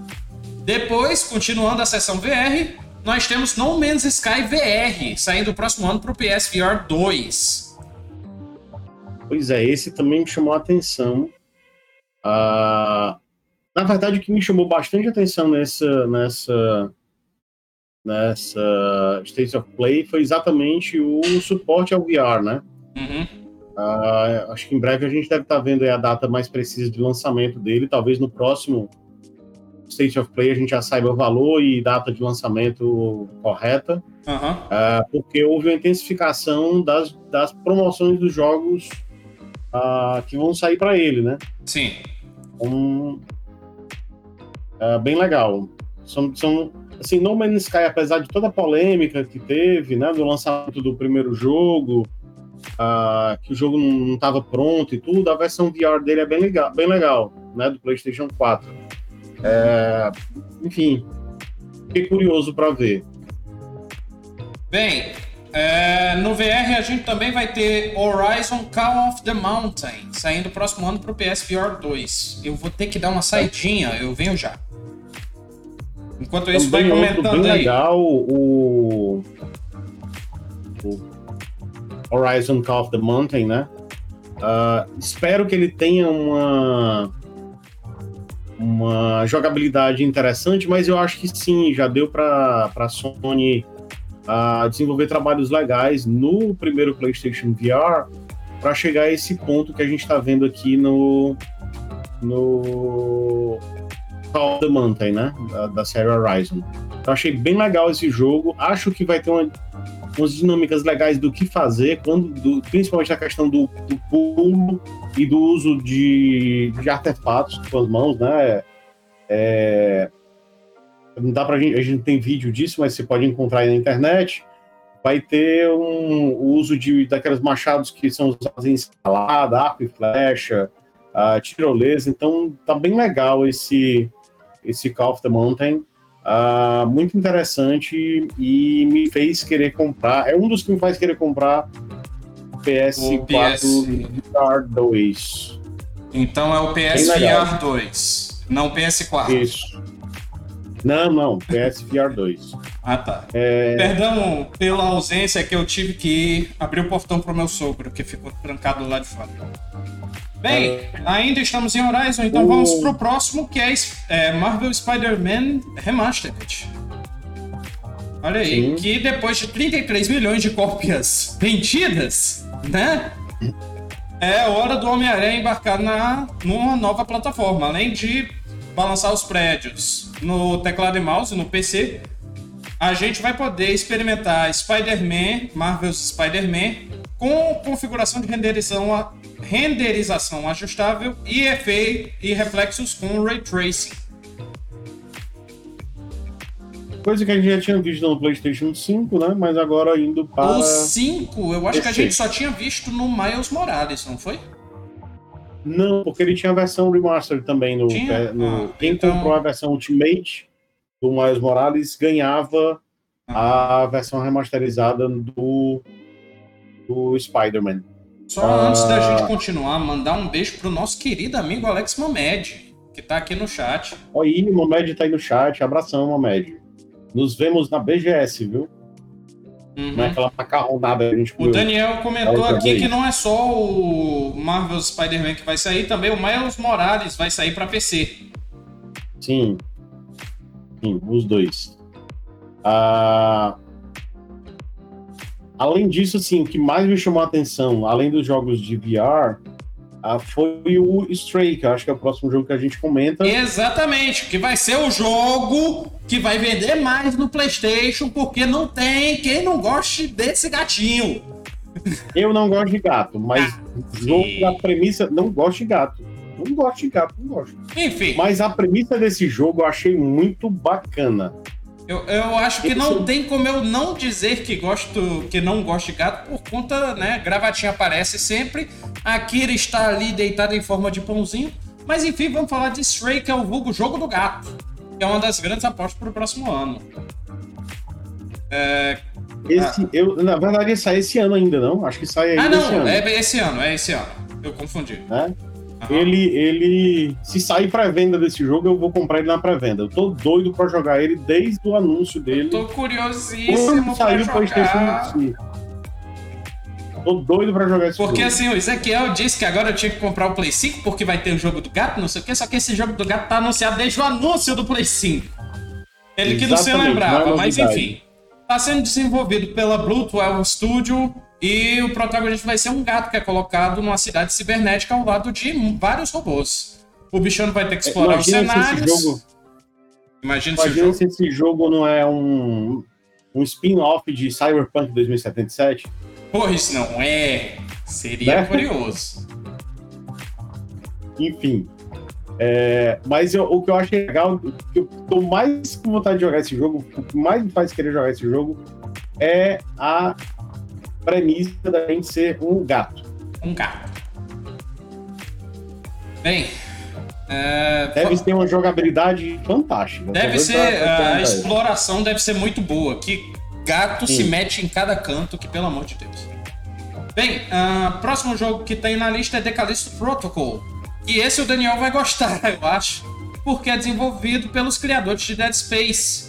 Depois, continuando a sessão VR, nós temos No Man's Sky VR, saindo próximo ano para o PSVR 2. Pois é, esse também me chamou a atenção. Uh, na verdade, o que me chamou bastante atenção nessa, nessa, nessa State of Play foi exatamente o suporte ao VR, né? Uhum. Uh, acho que em breve a gente deve estar tá vendo a data mais precisa de lançamento dele. Talvez no próximo State of Play a gente já saiba o valor e data de lançamento correta. Uhum. Uh, porque houve uma intensificação das, das promoções dos jogos uh, que vão sair para ele, né? Sim um, é, bem legal. São, são assim, No Man's Sky, apesar de toda a polêmica que teve, né, do lançamento do primeiro jogo, uh, que o jogo não estava pronto e tudo, a versão VR dele é bem legal, bem legal, né, do PlayStation 4. É, enfim, fiquei curioso para ver. Bem, é, no VR a gente também vai ter Horizon Call of the Mountain, saindo próximo ano para o PSVR 2. Eu vou ter que dar uma saidinha, eu venho já. Enquanto isso, vai comentando bem aí. legal o, o Horizon Call of the Mountain, né? Uh, espero que ele tenha uma uma jogabilidade interessante, mas eu acho que sim, já deu para a Sony a desenvolver trabalhos legais no primeiro PlayStation VR para chegar a esse ponto que a gente está vendo aqui no no Call of the Mountain, né, da, da série Horizon. Então achei bem legal esse jogo. Acho que vai ter uma, umas dinâmicas legais do que fazer, quando, do, principalmente a questão do, do pulo e do uso de, de artefatos com as mãos, né? É, não dá pra gente, a gente tem vídeo disso, mas você pode encontrar aí na internet. Vai ter um o uso de daqueles machados que são usados em escalada, arco e flecha, uh, tirolesa. Então tá bem legal esse esse Call of the Mountain. Uh, muito interessante e me fez querer comprar. É um dos que me faz querer comprar PS4 PS... VR 2. Então é o PSVR 2, não PS4. Isso. Não, não, PSVR 2. Ah, tá. É... Perdão pela ausência que eu tive que abrir o portão pro meu sogro, que ficou trancado lá de fora. Bem, é... ainda estamos em Horizon, então o... vamos pro próximo, que é, é Marvel Spider-Man Remastered. Olha aí, Sim. que depois de 33 milhões de cópias vendidas, né? É hora do Homem-Aranha embarcar na, numa nova plataforma, além de balançar os prédios no teclado e mouse, no PC, a gente vai poder experimentar Spider-Man, Marvel's Spider-Man, com configuração de renderização, renderização ajustável e efeito e reflexos com Ray Tracing. Coisa que a gente já tinha visto no PlayStation 5, né? Mas agora indo para. O 5, eu acho que a gente só tinha visto no Miles Morales, não foi? Não, porque ele tinha a versão remastered também no. Tinha? no ah, quem então... comprou a versão Ultimate do Miles Morales ganhava ah. a versão remasterizada do, do Spider-Man. Só ah... antes da gente continuar, mandar um beijo pro nosso querido amigo Alex Mamed, que tá aqui no chat. Oi, Mamed tá aí no chat. Abração, Mamed. Nos vemos na BGS, viu? Uhum. Não é aquela macarronada que a gente O Daniel comentou aqui vez. que não é só o Marvel Spider-Man que vai sair, também o Miles Morales vai sair para PC. Sim. Sim, os dois. Ah, além disso, assim, o que mais me chamou a atenção, além dos jogos de VR, ah, foi o Stray, que eu acho que é o próximo jogo que a gente comenta. Exatamente, que vai ser o jogo que vai vender mais no PlayStation, porque não tem quem não goste desse gatinho. Eu não gosto de gato, mas ah, jogo da premissa, não gosto de gato. Não gosto de gato, não gosto. Enfim. Mas a premissa desse jogo eu achei muito bacana. Eu, eu acho que não tem como eu não dizer que gosto, que não gosto de gato por conta, né? Gravatinha aparece sempre. A Kira está ali deitada em forma de pãozinho. Mas enfim, vamos falar de Stray, que é o vulgo jogo do gato. Que é uma das grandes apostas para o próximo ano. É... Esse, ah. eu, na verdade, sai esse ano ainda, não? Acho que sai ainda ah, não, esse ano. É esse ano, é esse ano. Eu confundi. É? Uhum. Ele, ele. Se sair pré-venda desse jogo, eu vou comprar ele na pré-venda. Eu tô doido pra jogar ele desde o anúncio dele. Eu tô curiosíssimo Quando saiu o PlayStation 5. Tô doido pra jogar esse porque, jogo. Porque assim, o Ezequiel disse que agora eu tinha que comprar o Play 5 porque vai ter o jogo do gato, não sei o que, só que esse jogo do gato tá anunciado desde o anúncio do Play 5. Ele que não se lembrava, é mas enfim. Tá sendo desenvolvido pela Blue 12 Studio, e o protagonista vai ser um gato que é colocado numa cidade cibernética ao lado de vários robôs. O bichano vai ter que explorar Imagina os cenários. esse jogo... Imagina, Imagina se, se esse jogo não é um, um spin-off de Cyberpunk 2077. Pois não é. Seria né? curioso. Enfim. É, mas eu, o que eu acho legal, que eu tô mais com vontade de jogar esse jogo, o que mais me faz querer jogar esse jogo é a premissa da gente ser um gato. Um gato. Bem. É... Deve ter uma jogabilidade fantástica. Deve ser. A exploração deve ser muito boa. Que gato Sim. se mete em cada canto, que pelo amor de Deus. Bem, uh, próximo jogo que tem na lista é Decalisto Protocol. E esse o Daniel vai gostar, eu acho. Porque é desenvolvido pelos criadores de Dead Space.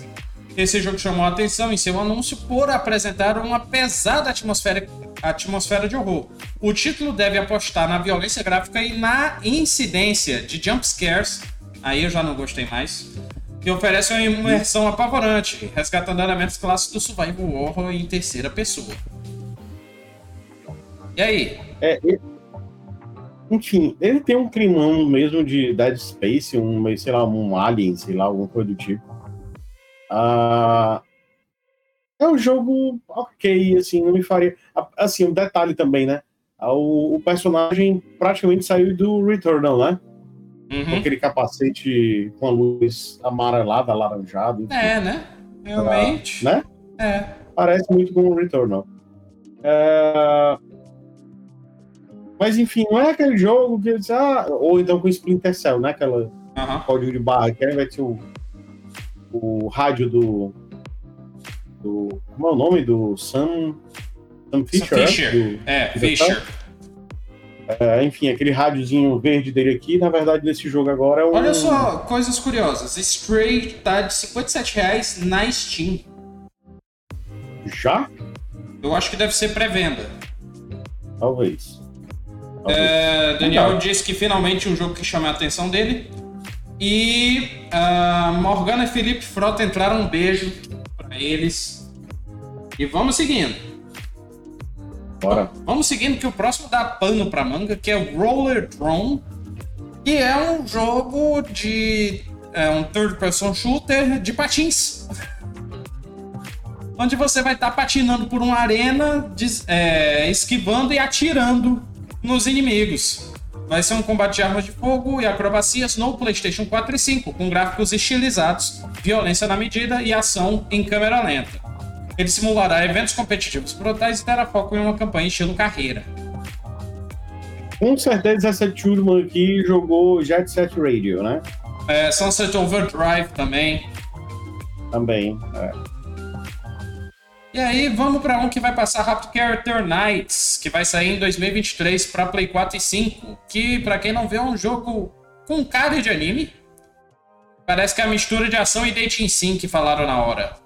Esse jogo chamou a atenção em seu anúncio por apresentar uma pesada atmosfera, atmosfera de horror. O título deve apostar na violência gráfica e na incidência de jump scares, aí eu já não gostei mais, que oferece uma imersão apavorante, resgatando elementos clássicos do survival horror em terceira pessoa. E aí? É, enfim, ele tem um climão mesmo de Dead Space, um, sei lá, um Alien, sei lá, alguma coisa do tipo. Uh, é um jogo ok, assim, não me faria. Assim, um detalhe também, né? Ah, o, o personagem praticamente saiu do Returnal, né? Uhum. Com aquele capacete com a luz amarelada, alaranjada. Enfim. É, né? Realmente. né? É. Parece muito com o Returnal. É... Mas enfim, não é aquele jogo que eles. Ah, ou então com Splinter Cell, né? Aquela uhum. código de barra que vai ser o o rádio do, do. Como é o nome? Do Sam. Sam Fisher? Sam Fisher. Do, é, do Fisher. É, enfim, aquele rádiozinho verde dele aqui, na verdade, nesse jogo agora é um. Olha só, coisas curiosas. Stray tá de 57 reais na Steam. Já? Eu acho que deve ser pré-venda. Talvez. Talvez. É, Daniel Legal. disse que finalmente um jogo que chama a atenção dele e uh, Morgana e Felipe Frota entraram um beijo para eles. E vamos seguindo. Bora. Vamos seguindo que o próximo dá pano pra manga, que é o Roller Drone. Que é um jogo de. É um third person shooter de patins. Onde você vai estar tá patinando por uma arena, é, esquivando e atirando nos inimigos. Vai ser um combate de armas de fogo e acrobacias no PlayStation 4 e 5, com gráficos estilizados, violência na medida e ação em câmera lenta. Ele simulará eventos competitivos brutais e terá foco em uma campanha estilo carreira. Com certeza essa turma aqui jogou Jet Set Radio, né? É, Sunset Overdrive também. Também, é. E aí, vamos para um que vai passar rápido, que é Arthur Knights, que vai sair em 2023 para Play 4 e 5. Que, para quem não vê, é um jogo com cara de anime. Parece que é a mistura de ação e dating sim que falaram na hora.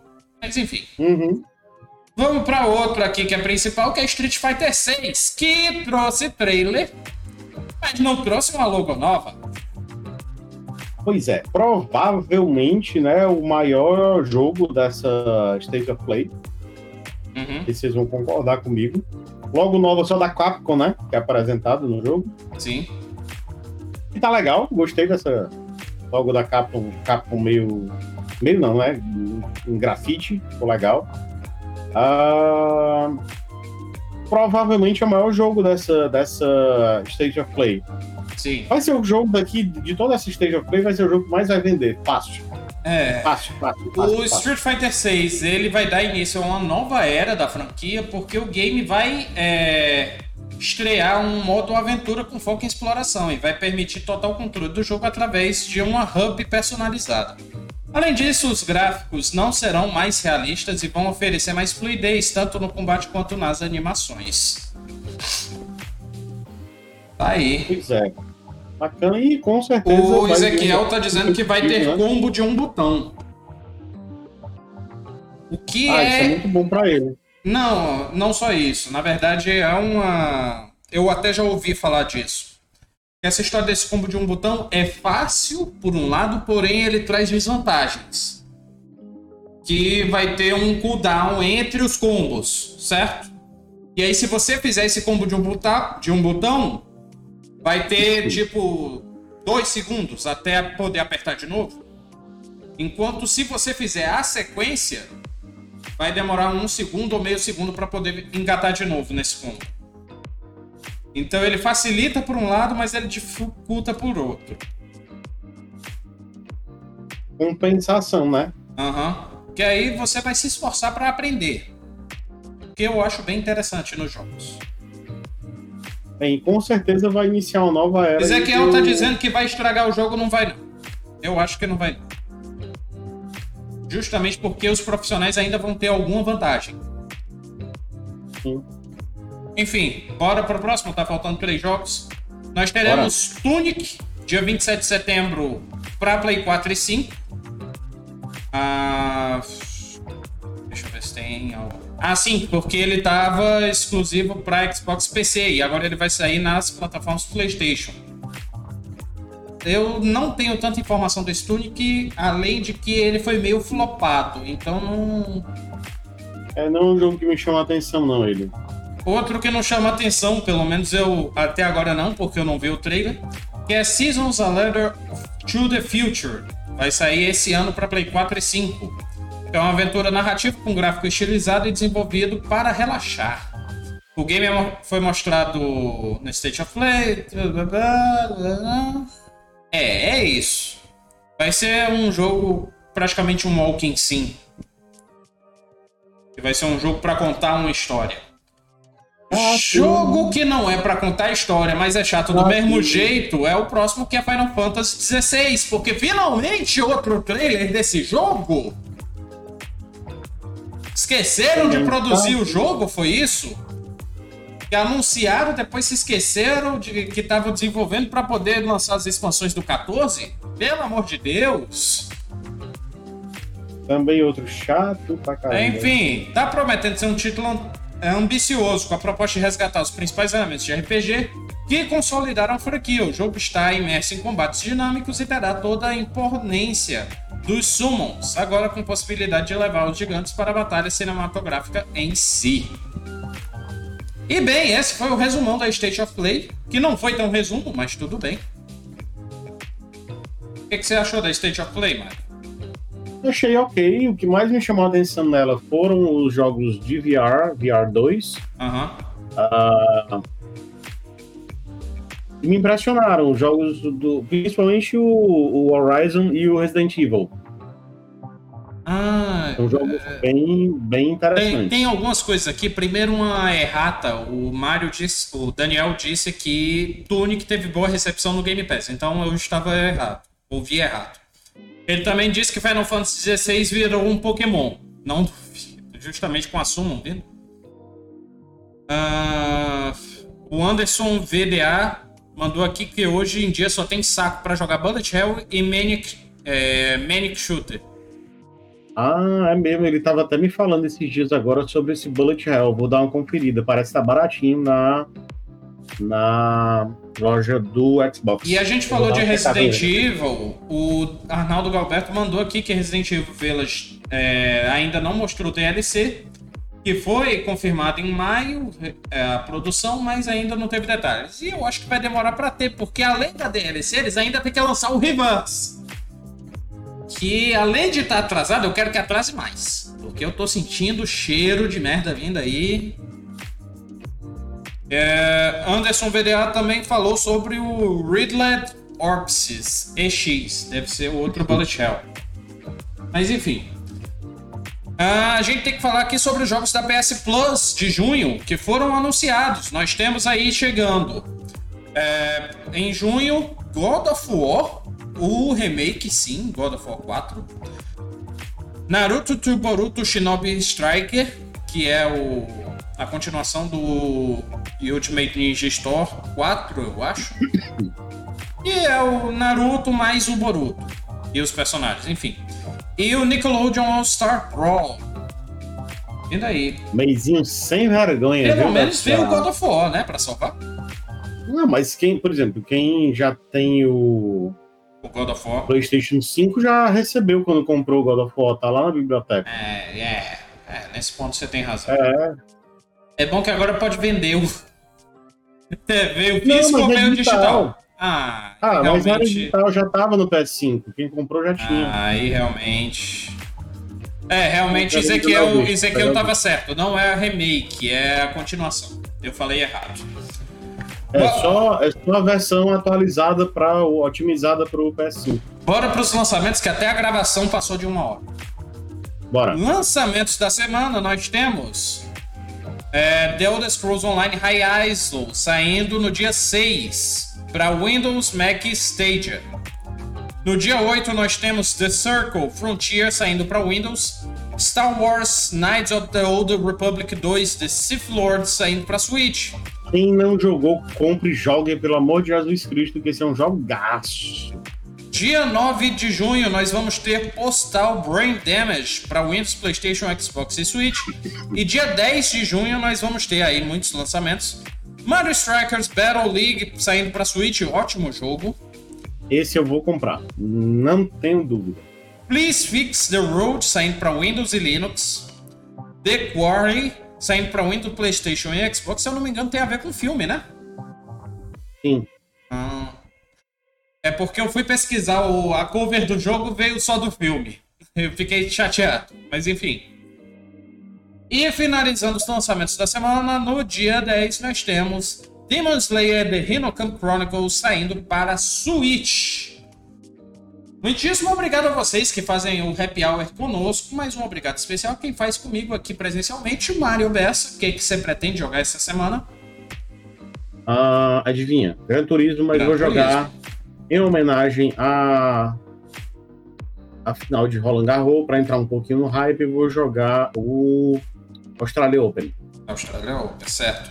Mas enfim. Uhum. Vamos para outro aqui que é principal, que é Street Fighter 6, que trouxe trailer, mas não trouxe uma logo nova. Pois é, provavelmente, né, o maior jogo dessa State of Play. Uhum. E vocês vão concordar comigo. Logo nova só da Capcom, né? Que é apresentado no jogo. Sim. E tá legal, gostei dessa logo da Capcom, Capcom meio. Meio não, né? Em grafite, ficou legal. Ah, provavelmente é o maior jogo dessa, dessa State of Play. Sim. Vai ser o jogo daqui, de toda essa Stage of Play, vai ser o jogo que mais vai vender. Fácil. É. Fácil, fácil. O fácil. Street Fighter 6 ele vai dar início a uma nova era da franquia, porque o game vai é, estrear um modo aventura com foco em exploração e vai permitir total controle do jogo através de uma hub personalizada. Além disso, os gráficos não serão mais realistas e vão oferecer mais fluidez tanto no combate quanto nas animações. Tá aí. Pois é. Bacana e com certeza. O vai Ezequiel tá dizendo que vai ter combo de um botão. O que Ah, isso é é. muito bom pra ele. Não, não só isso. Na verdade, é uma. Eu até já ouvi falar disso. Essa história desse combo de um botão é fácil, por um lado, porém ele traz desvantagens. Que vai ter um cooldown entre os combos, certo? E aí, se você fizer esse combo de um botão, de um botão vai ter tipo dois segundos até poder apertar de novo. Enquanto se você fizer a sequência, vai demorar um segundo ou meio segundo para poder engatar de novo nesse combo. Então ele facilita por um lado, mas ele dificulta por outro. Compensação, né? Aham. Que aí você vai se esforçar para aprender. Que eu acho bem interessante nos jogos. Bem, com certeza vai iniciar uma nova era. Ezequiel tá eu- dizendo que vai estragar o jogo, não vai não. Eu acho que não vai não. Justamente porque os profissionais ainda vão ter alguma vantagem. Sim. Enfim, bora pro próximo, tá faltando três jogos. Nós teremos Tunic, dia 27 de setembro, pra Play 4 e 5. Ah, deixa eu ver se tem algo. Ah, sim, porque ele tava exclusivo para Xbox PC e agora ele vai sair nas plataformas PlayStation. Eu não tenho tanta informação desse Tunic, além de que ele foi meio flopado, então não. É não é um jogo que me chama a atenção, não, ele. Outro que não chama atenção, pelo menos eu até agora não, porque eu não vi o trailer, que é Seasons A Letter to the Future. Vai sair esse ano para Play 4 e 5. É uma aventura narrativa com gráfico estilizado e desenvolvido para relaxar. O game é foi mostrado no State of Play. É, é isso. Vai ser um jogo praticamente um walking sim. Vai ser um jogo para contar uma história. Ah, Jogo que não é pra contar história, mas é chato do Ah, mesmo sim. jeito, é o próximo que é Final Fantasy XVI, porque finalmente outro trailer desse jogo. Esqueceram de Sim, produzir o jogo, foi isso? Que anunciaram, depois se esqueceram de que estavam desenvolvendo pra poder lançar as expansões do 14? Pelo amor de Deus! Também outro chato pra caramba. Enfim, tá prometendo ser um título é, ambicioso, com a proposta de resgatar os principais elementos de RPG que consolidaram a franquia. O jogo está imerso em combates dinâmicos e terá toda a imponência dos summons, agora com possibilidade de levar os gigantes para a batalha cinematográfica em si. E bem, esse foi o resumão da State of Play, que não foi tão resumo, mas tudo bem. O que, que você achou da State of Play, Mário? Achei ok. O que mais me chamou a atenção nela foram os jogos de VR, VR 2. Aham. Ah, e me impressionaram os jogos do. Principalmente o, o Horizon e o Resident Evil. Ah, São jogos bem, bem Tem, interessantes. tem algumas coisas aqui. Primeiro, uma errata. O Mário disse, o Daniel disse que Tunic teve boa recepção no Game Pass. Então eu estava errado. Ouvi errado. Ele também disse que Final Fantasy XVI virou um Pokémon. Não duvido. justamente com a Summon vindo. Uh, o Anderson VDA mandou aqui que hoje em dia só tem saco para jogar Bullet Hell e Manic, é, Manic Shooter. Ah, é mesmo. Ele tava até me falando esses dias agora sobre esse Bullet Hell. Vou dar uma conferida. Parece que tá baratinho na, na loja do Xbox. E a gente falou de Resident Evil. O Arnaldo Galberto mandou aqui que Resident Evil Village é, ainda não mostrou DLC que foi confirmado em maio é, a produção, mas ainda não teve detalhes. E eu acho que vai demorar para ter, porque além da DLC, eles ainda tem que lançar o Reverse. Que além de estar tá atrasado, eu quero que atrase mais. Porque eu tô sentindo cheiro de merda vindo aí. É, Anderson VDA também falou sobre o Riddled Orpsis EX. Deve ser outro Bullet Hell. Mas enfim, a gente tem que falar aqui sobre os jogos da PS Plus de junho que foram anunciados. Nós temos aí chegando é, em junho God of War, o remake, sim, God of War 4. Naruto to Boruto Shinobi Striker, que é o, a continuação do Ultimate Ninja Store 4, eu acho. E é o Naruto mais o Boruto. E os personagens, enfim. E o Nickelodeon All Star Brawl. E daí? Meizinho sem vergonha. Pelo viu, menos veio o God of War, né? Pra salvar. Não, mas quem, por exemplo, quem já tem o. O God of War. PlayStation 5 já recebeu quando comprou o God of War, tá lá na biblioteca. É, é. é nesse ponto você tem razão. É. É bom que agora pode vender o. é, veio físico ou veio digital. Ah, ah realmente... mas a digital já tava no PS5. Quem comprou já tinha. Ah, aí realmente. É, realmente Ezequiel, Ezequiel tava certo. Não é a remake, é a continuação. Eu falei errado. É só, é só a versão atualizada para otimizada para o PS5. Bora para os lançamentos que até a gravação passou de uma hora. Bora. Lançamentos da semana nós temos é, The Elder Scrolls Online High ISO saindo no dia 6 para Windows, Mac e Stadia. No dia 8 nós temos The Circle Frontier saindo para Windows, Star Wars Knights of the Old Republic 2 The Sith Lord saindo para Switch. Quem não jogou, compre e jogue, pelo amor de Jesus Cristo, que esse é um jogaço. Dia 9 de junho nós vamos ter Postal Brain Damage para Windows, PlayStation, Xbox e Switch. E dia 10 de junho nós vamos ter aí muitos lançamentos. Mario Strikers Battle League saindo para Switch, ótimo jogo. Esse eu vou comprar, não tenho dúvida. Please Fix the Road saindo para Windows e Linux. The Quarry saindo para Windows, PlayStation e Xbox. Se eu não me engano, tem a ver com filme, né? Sim. Ah, é porque eu fui pesquisar o, a cover do jogo, veio só do filme. Eu fiquei chateado, mas enfim. E finalizando os lançamentos da semana, no dia 10 nós temos Demon Slayer The Hinokam Chronicles saindo para Switch. Muitíssimo obrigado a vocês que fazem o Happy Hour conosco, mais um obrigado especial a quem faz comigo aqui presencialmente, o Mario Bessa. O que, que você pretende jogar essa semana? Uh, adivinha, Gran Turismo, mas Gran vou jogar Turismo. em homenagem a a final de Roland Garros, para entrar um pouquinho no hype, vou jogar o Australia Open. Australia Open, certo.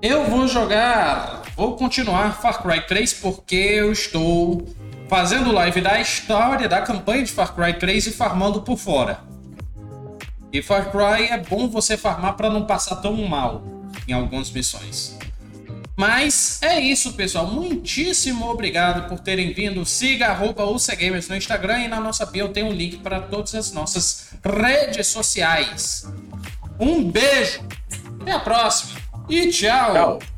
Eu vou jogar. Vou continuar Far Cry 3 porque eu estou fazendo live da história da campanha de Far Cry 3 e farmando por fora. E Far Cry é bom você farmar para não passar tão mal em algumas missões. Mas é isso, pessoal. Muitíssimo obrigado por terem vindo. Siga arroba no Instagram e na nossa bio tem um link para todas as nossas redes sociais. Um beijo, até a próxima e tchau. tchau.